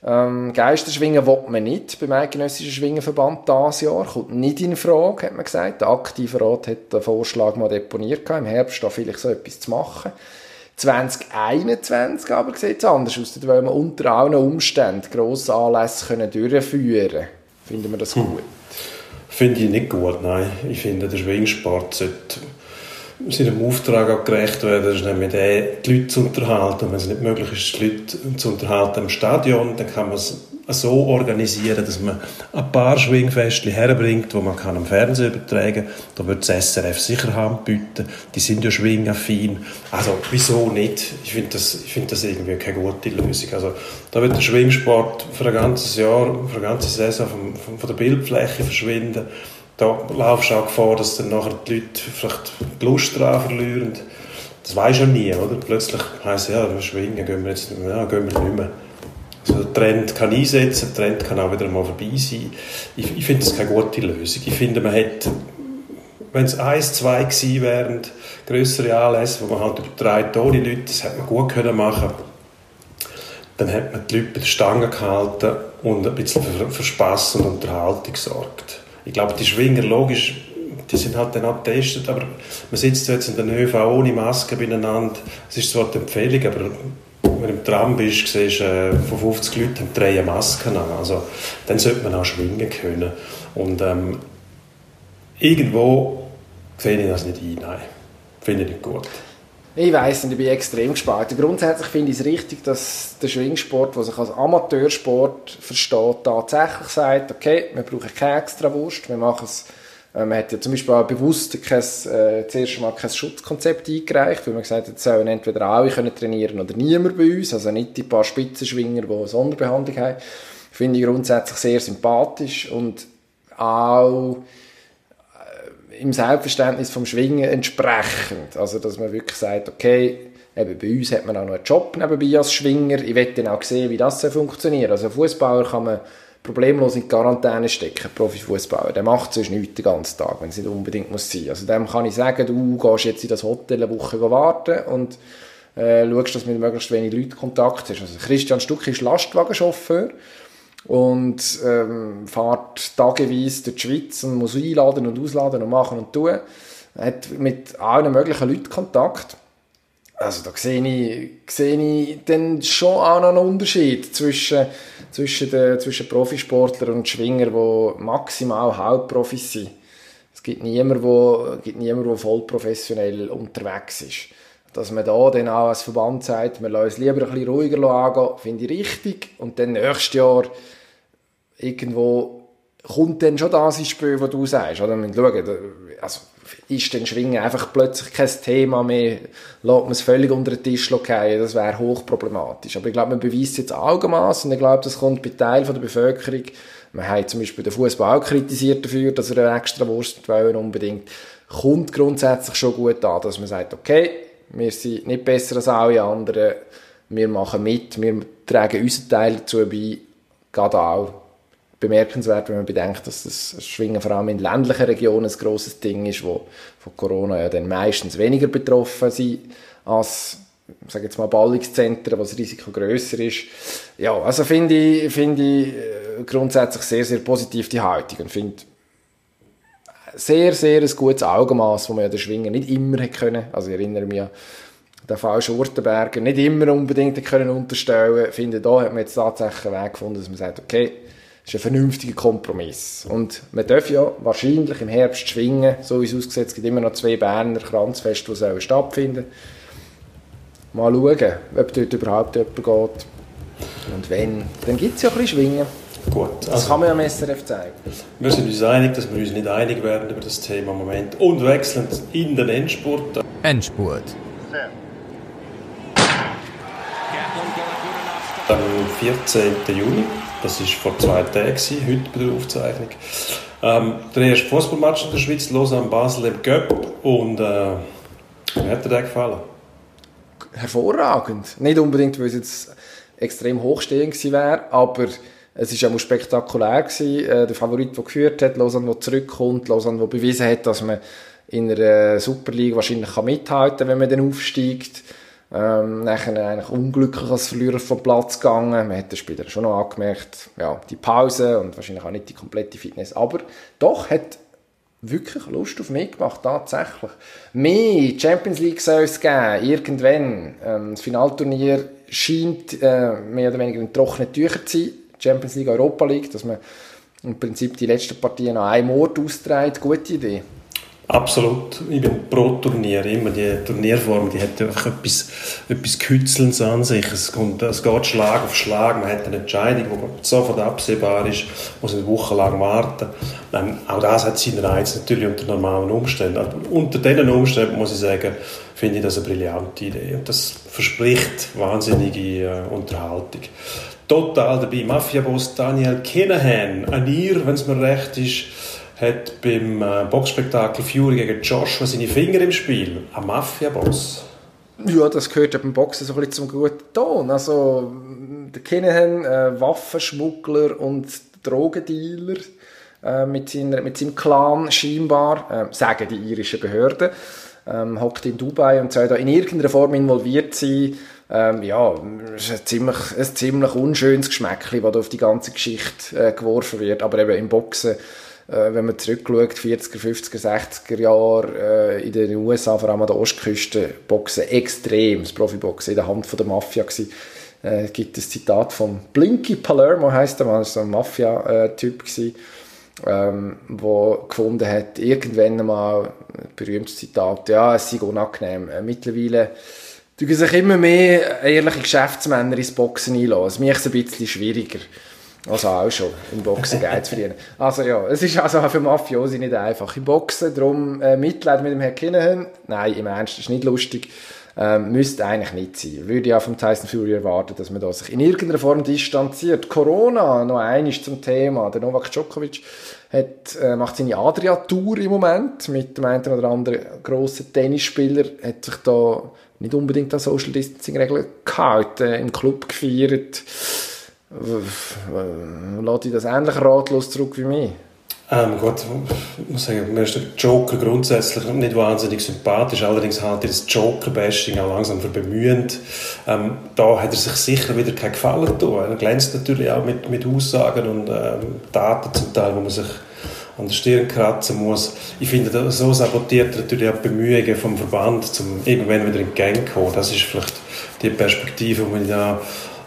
Ähm, Geisterschwingen will man nicht beim Eidgenössischen Schwingenverband dieses Jahr. Kommt nicht in Frage, hat man gesagt. Der aktive Rat hat den Vorschlag mal deponiert, im Herbst da vielleicht so etwas zu machen. 2021 aber sieht es anders aus. Da wollen wir unter allen Umständen grosse Anlässe können durchführen können. Finden wir das hm. Finde ich nicht gut, nein. Ich finde, der Schwingsport sollte seinem Auftrag auch gerecht werden, ist nämlich der, die Leute zu unterhalten. Wenn es nicht möglich ist, die Leute zu unterhalten im Stadion, dann kann man es so organisieren, dass man ein paar Schwingfestchen herbringt, wo man kann am Fernsehen übertragen kann. Da wird das SRF sicher Hand bieten. Die sind ja schwingaffin. Also, wieso nicht? Ich finde das, ich finde das irgendwie keine gute Lösung. Also, da wird der Schwingsport für ein ganzes Jahr, für eine ganze Saison von, von, von der Bildfläche verschwinden. Da laufst du auch Gefahr, dass dann nachher die Leute vielleicht die Lust daran verlieren. Das weiß ja nie, oder? Plötzlich heisst es, ja, schwingen gehen wir jetzt ja, gehen wir nicht mehr. Also der Trend kann einsetzen, der Trend kann auch wieder mal vorbei sein. Ich, ich finde das keine gute Lösung. Ich finde, man hat wenn es eins, zwei gewesen wären, grössere Anlässe, wo man halt über drei Tone Leute, das hätte man gut können machen dann hat man die Leute bei der Stange gehalten und ein bisschen für, für Spass und Unterhaltung gesorgt. Ich glaube, die Schwinger, logisch, die sind halt dann abgetestet, aber man sitzt jetzt in der ÖV ohne Maske beieinander. Es ist zwar die Empfehlung, aber wenn du im Tram bist, siehst du, äh, von 50 Leuten drei Masken an. Also, dann sollte man auch schwingen können. Und ähm, irgendwo sehe ich das nicht ein. Nein, finde ich nicht gut. Ich weiß nicht, ich bin extrem gespalten. Grundsätzlich finde ich es richtig, dass der Schwingsport, der sich als Amateursport versteht, tatsächlich sagt, okay, wir brauchen keine extra Wurst, wir machen es äh, man hat ja zum Beispiel auch bewusst kein, äh, zuerst mal kein Schutzkonzept eingereicht, weil man gesagt hat, es sollen entweder alle können trainieren oder niemand bei uns, also nicht die paar Spitzenschwinger, die eine Sonderbehandlung haben. Finde ich grundsätzlich sehr sympathisch und auch im Selbstverständnis vom Schwingen entsprechend. Also, dass man wirklich sagt, okay, eben bei uns hat man auch noch einen Job nebenbei als Schwinger. Ich will dann auch sehen, wie das funktioniert. Also, Fußballer kann man problemlos in Quarantäne stecken, Profifußballer. Der macht sonst nichts den ganzen Tag, wenn es nicht unbedingt muss sein. Also dem kann ich sagen, du gehst jetzt in das Hotel eine Woche warten und äh, schaust, dass du mit möglichst wenig Leuten Kontakt hast. Also Christian Stuck ist Lastwagenchauffeur und ähm, fährt tageweise durch die Schweiz und muss einladen und ausladen und machen und tun. Er hat mit allen möglichen Leuten Kontakt. Also da sehe ich, sehe ich dann schon auch einen Unterschied zwischen, zwischen, den, zwischen Profisportlern und Schwingern, die maximal Hauptprofis sind. Es gibt niemanden, der voll professionell unterwegs ist. Dass man da dann auch als Verband sagt, wir lassen es lieber ein bisschen ruhiger angehen, finde ich richtig. Und dann nächstes Jahr irgendwo kommt dann schon das ins Spiel, was du sagst. Oder? Wir schauen, also ist dann Schwingen einfach plötzlich kein Thema mehr, lässt man es völlig unter den Tisch fallen, das wäre hochproblematisch. Aber ich glaube, man beweist jetzt Augenmaß und ich glaube, das kommt bei Teil der Bevölkerung. Man hat zum Beispiel den Fußball auch kritisiert dafür, dass er eine extra Wurst wollen unbedingt. Kommt grundsätzlich schon gut an, dass man sagt, okay, wir sind nicht besser als alle anderen, wir machen mit, wir tragen unseren Teil dazu bei, gerade auch. Bemerkenswert, wenn man bedenkt, dass das Schwingen vor allem in ländlichen Regionen ein grosses Ding ist, wo von Corona ja dann meistens weniger betroffen sind als sage jetzt mal Ballungszentren, wo das Risiko größer ist. Ja, also finde ich, finde ich äh, grundsätzlich sehr, sehr positiv die Haltung und finde sehr, sehr ein gutes Augenmaß, wo man ja den Schwingen nicht immer hätte können. Also ich erinnere mich an den Fall Schurtenberger nicht immer unbedingt können unterstellen. finde, da hat man jetzt tatsächlich einen Weg gefunden, dass man sagt, okay, ist ein vernünftiger Kompromiss. Und man darf ja wahrscheinlich im Herbst schwingen, so wie es aussieht. Es gibt immer noch zwei Berner Kranzfeste, die stattfinden Mal schauen, ob dort überhaupt jemand geht. Und wenn, dann gibt es ja ein bisschen Schwingen. Gut. Also, das kann man ja am SRF zeigen. Wir sind uns einig, dass wir uns nicht einig werden über das Thema im Moment. Und wechseln in den Endspurt. Endspurt. Am 14. Juni das war vor zwei Tagen, heute bei der Aufzeichnung. Ähm, der erste Fußballmatch in der Schweiz, Lausanne Basel im Göpp. Und äh, wie hat dir der gefallen? Hervorragend. Nicht unbedingt, weil es jetzt extrem hochstehend wäre, aber es war auch spektakulär. Gewesen. Äh, der Favorit, der geführt hat, Lausanne, der zurückkommt, Lausanne, der bewiesen hat, dass man in einer Superliga wahrscheinlich mithalten kann, wenn man dann aufsteigt. Ähm, nachher eigentlich unglücklich als Verlierer vom Platz gegangen. Man hat den Spieler schon noch angemerkt, ja, die Pause und wahrscheinlich auch nicht die komplette Fitness. Aber doch hat wirklich Lust auf mich gemacht, tatsächlich. Mehr Champions League soll es geben, irgendwann. Ähm, das Finalturnier scheint äh, mehr oder weniger in trockenen Tüchern zu sein. Champions League, Europa League, dass man im Prinzip die letzten Partien an einem Ort austrägt. Gute Idee. Absolut. Ich bin pro Turnier. Immer die Turnierform, die hat einfach etwas, etwas Kützelns an sich. Es, kommt, es geht Schlag auf Schlag. Man hat eine Entscheidung, die sofort absehbar ist, muss eine Woche lang warten. Ähm, auch das hat seinen Reiz natürlich unter normalen Umständen. Aber unter diesen Umständen muss ich sagen, finde ich das eine brillante Idee. Und das verspricht wahnsinnige äh, Unterhaltung. Total dabei. Mafia-Boss Daniel Kinahan, an ihr, wenn es mir recht ist, hat beim äh, Boxspektakel Fury gegen Joshua seine Finger im Spiel. Ein Mafia-Boss. Ja, das gehört ja beim Boxen so ein bisschen zum guten Ton. Also, der Kinahan, äh, Waffenschmuggler und Drogendealer, äh, mit, seiner, mit seinem Clan scheinbar, äh, sagen die irischen Behörden. Ähm, hockt in Dubai und soll da in irgendeiner Form involviert sein. Ähm, ja, es ist ein ziemlich, ein ziemlich unschönes Geschmäckchen, das auf die ganze Geschichte äh, geworfen wird. Aber eben im Boxen äh, wenn man zurückschaut, 40er, 50er, 60er Jahre äh, in den USA, vor allem an der Ostküste, Boxen extrem, das Profiboxen in der Hand von der Mafia gewesen. Äh, gibt ein Zitat von Blinky Palermo, heißt er mal, so ein Mafia-Typ gewesen, ähm, wo gefunden hat, irgendwann mal, berühmtes Zitat, ja, es sei unangenehm. Äh, mittlerweile tun sich immer mehr ehrliche Geschäftsmänner ins Boxen einlassen. Es macht es ein bisschen schwieriger. Also auch schon, im Boxen Geld zu verdienen. Also ja, es ist also auch für Mafiosi nicht einfach. Im Boxen, darum äh, Mitleid mit dem Herrn Kinahan, nein, im Ernst, das ist nicht lustig. Ähm, müsste eigentlich nicht sein. Würde ja vom Tyson Fury erwarten, dass man da sich in irgendeiner Form distanziert. Corona, noch einiges zum Thema. Der Novak Djokovic hat, äh, macht seine Adria-Tour im Moment mit dem einen oder anderen grossen Tennisspieler, hat sich da nicht unbedingt an Social Distancing-Regeln gehalten, im Club gefeiert Lässt dich das ähnlich ratlos zurück wie mich? Ähm, gut, ich muss sagen, mir ist der Joker grundsätzlich nicht wahnsinnig sympathisch, allerdings halte ich das Joker-Bashing auch langsam für bemühend. Ähm, da hat er sich sicher wieder keinen Gefallen getan. Er glänzt natürlich auch mit, mit Aussagen und ähm, Daten zum Teil, wo man sich an der Stirn kratzen muss. Ich finde, so sabotiert er natürlich auch die Bemühungen vom Verband, um irgendwann wieder in die Gang zu kommen. Das ist vielleicht die Perspektive, die man da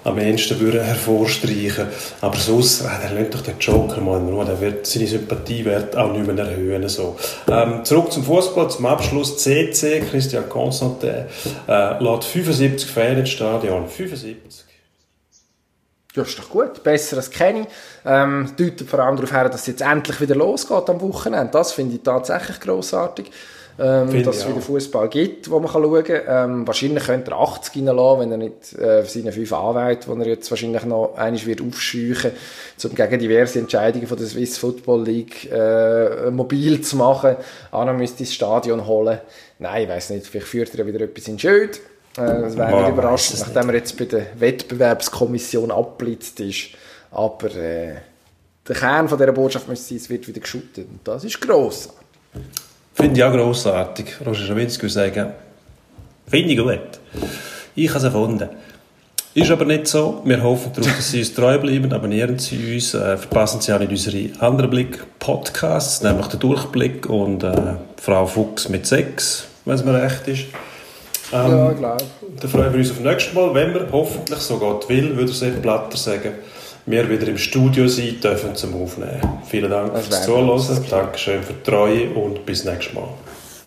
am ehesten würde hervorstreichen. Aber sonst, äh, der lässt doch den Joker mal in Ruhe, der wird seine Sympathiewert auch nicht mehr erhöhen. So. Ähm, zurück zum Fußball, zum Abschluss. CC, Christian Constantin, äh, lädt 75 Fans ins Stadion. 75. Ja, ist doch gut. Besser als Kenny. Ähm, deutet vor allem darauf her, dass es jetzt endlich wieder losgeht am Wochenende. Das finde ich tatsächlich grossartig ähm, dass es wieder Fußball gibt, wo man kann schauen kann. Ähm, wahrscheinlich könnte er 80 reinlassen, wenn er nicht äh, seine fünf Anwälte, die er jetzt wahrscheinlich noch einmal wird aufscheuchen, um gegen diverse Entscheidungen von der Swiss Football League äh, mobil zu machen. Anna müsste ins Stadion holen. Nein, ich weiß nicht, vielleicht führt er wieder etwas in Schöd. Äh, das wäre nicht überraschend, nachdem er jetzt bei der Wettbewerbskommission abblitzt ist. Aber äh, der Kern von dieser Botschaft müsste sein, es wird wieder geschüttet. Und das ist gross. Finde ich auch grossartig. Roger Schawinski würde sagen, finde ich gut. Ich habe es erfunden. Ist aber nicht so. Wir hoffen darauf, dass Sie uns treu bleiben. Abonnieren Sie uns. Äh, verpassen Sie auch nicht unsere anderen Blick-Podcasts, nämlich den Durchblick und äh, Frau Fuchs mit Sex, wenn es mir recht ist. Ähm, ja, klar. Dann freuen wir uns auf das nächste Mal, wenn wir hoffentlich, so Gott will, würde Sepp Blatter sagen, wir wieder im Studio sein dürfen zum Aufnehmen. Vielen Dank fürs Zuhören, Dankeschön für die Treue und bis nächstes Mal.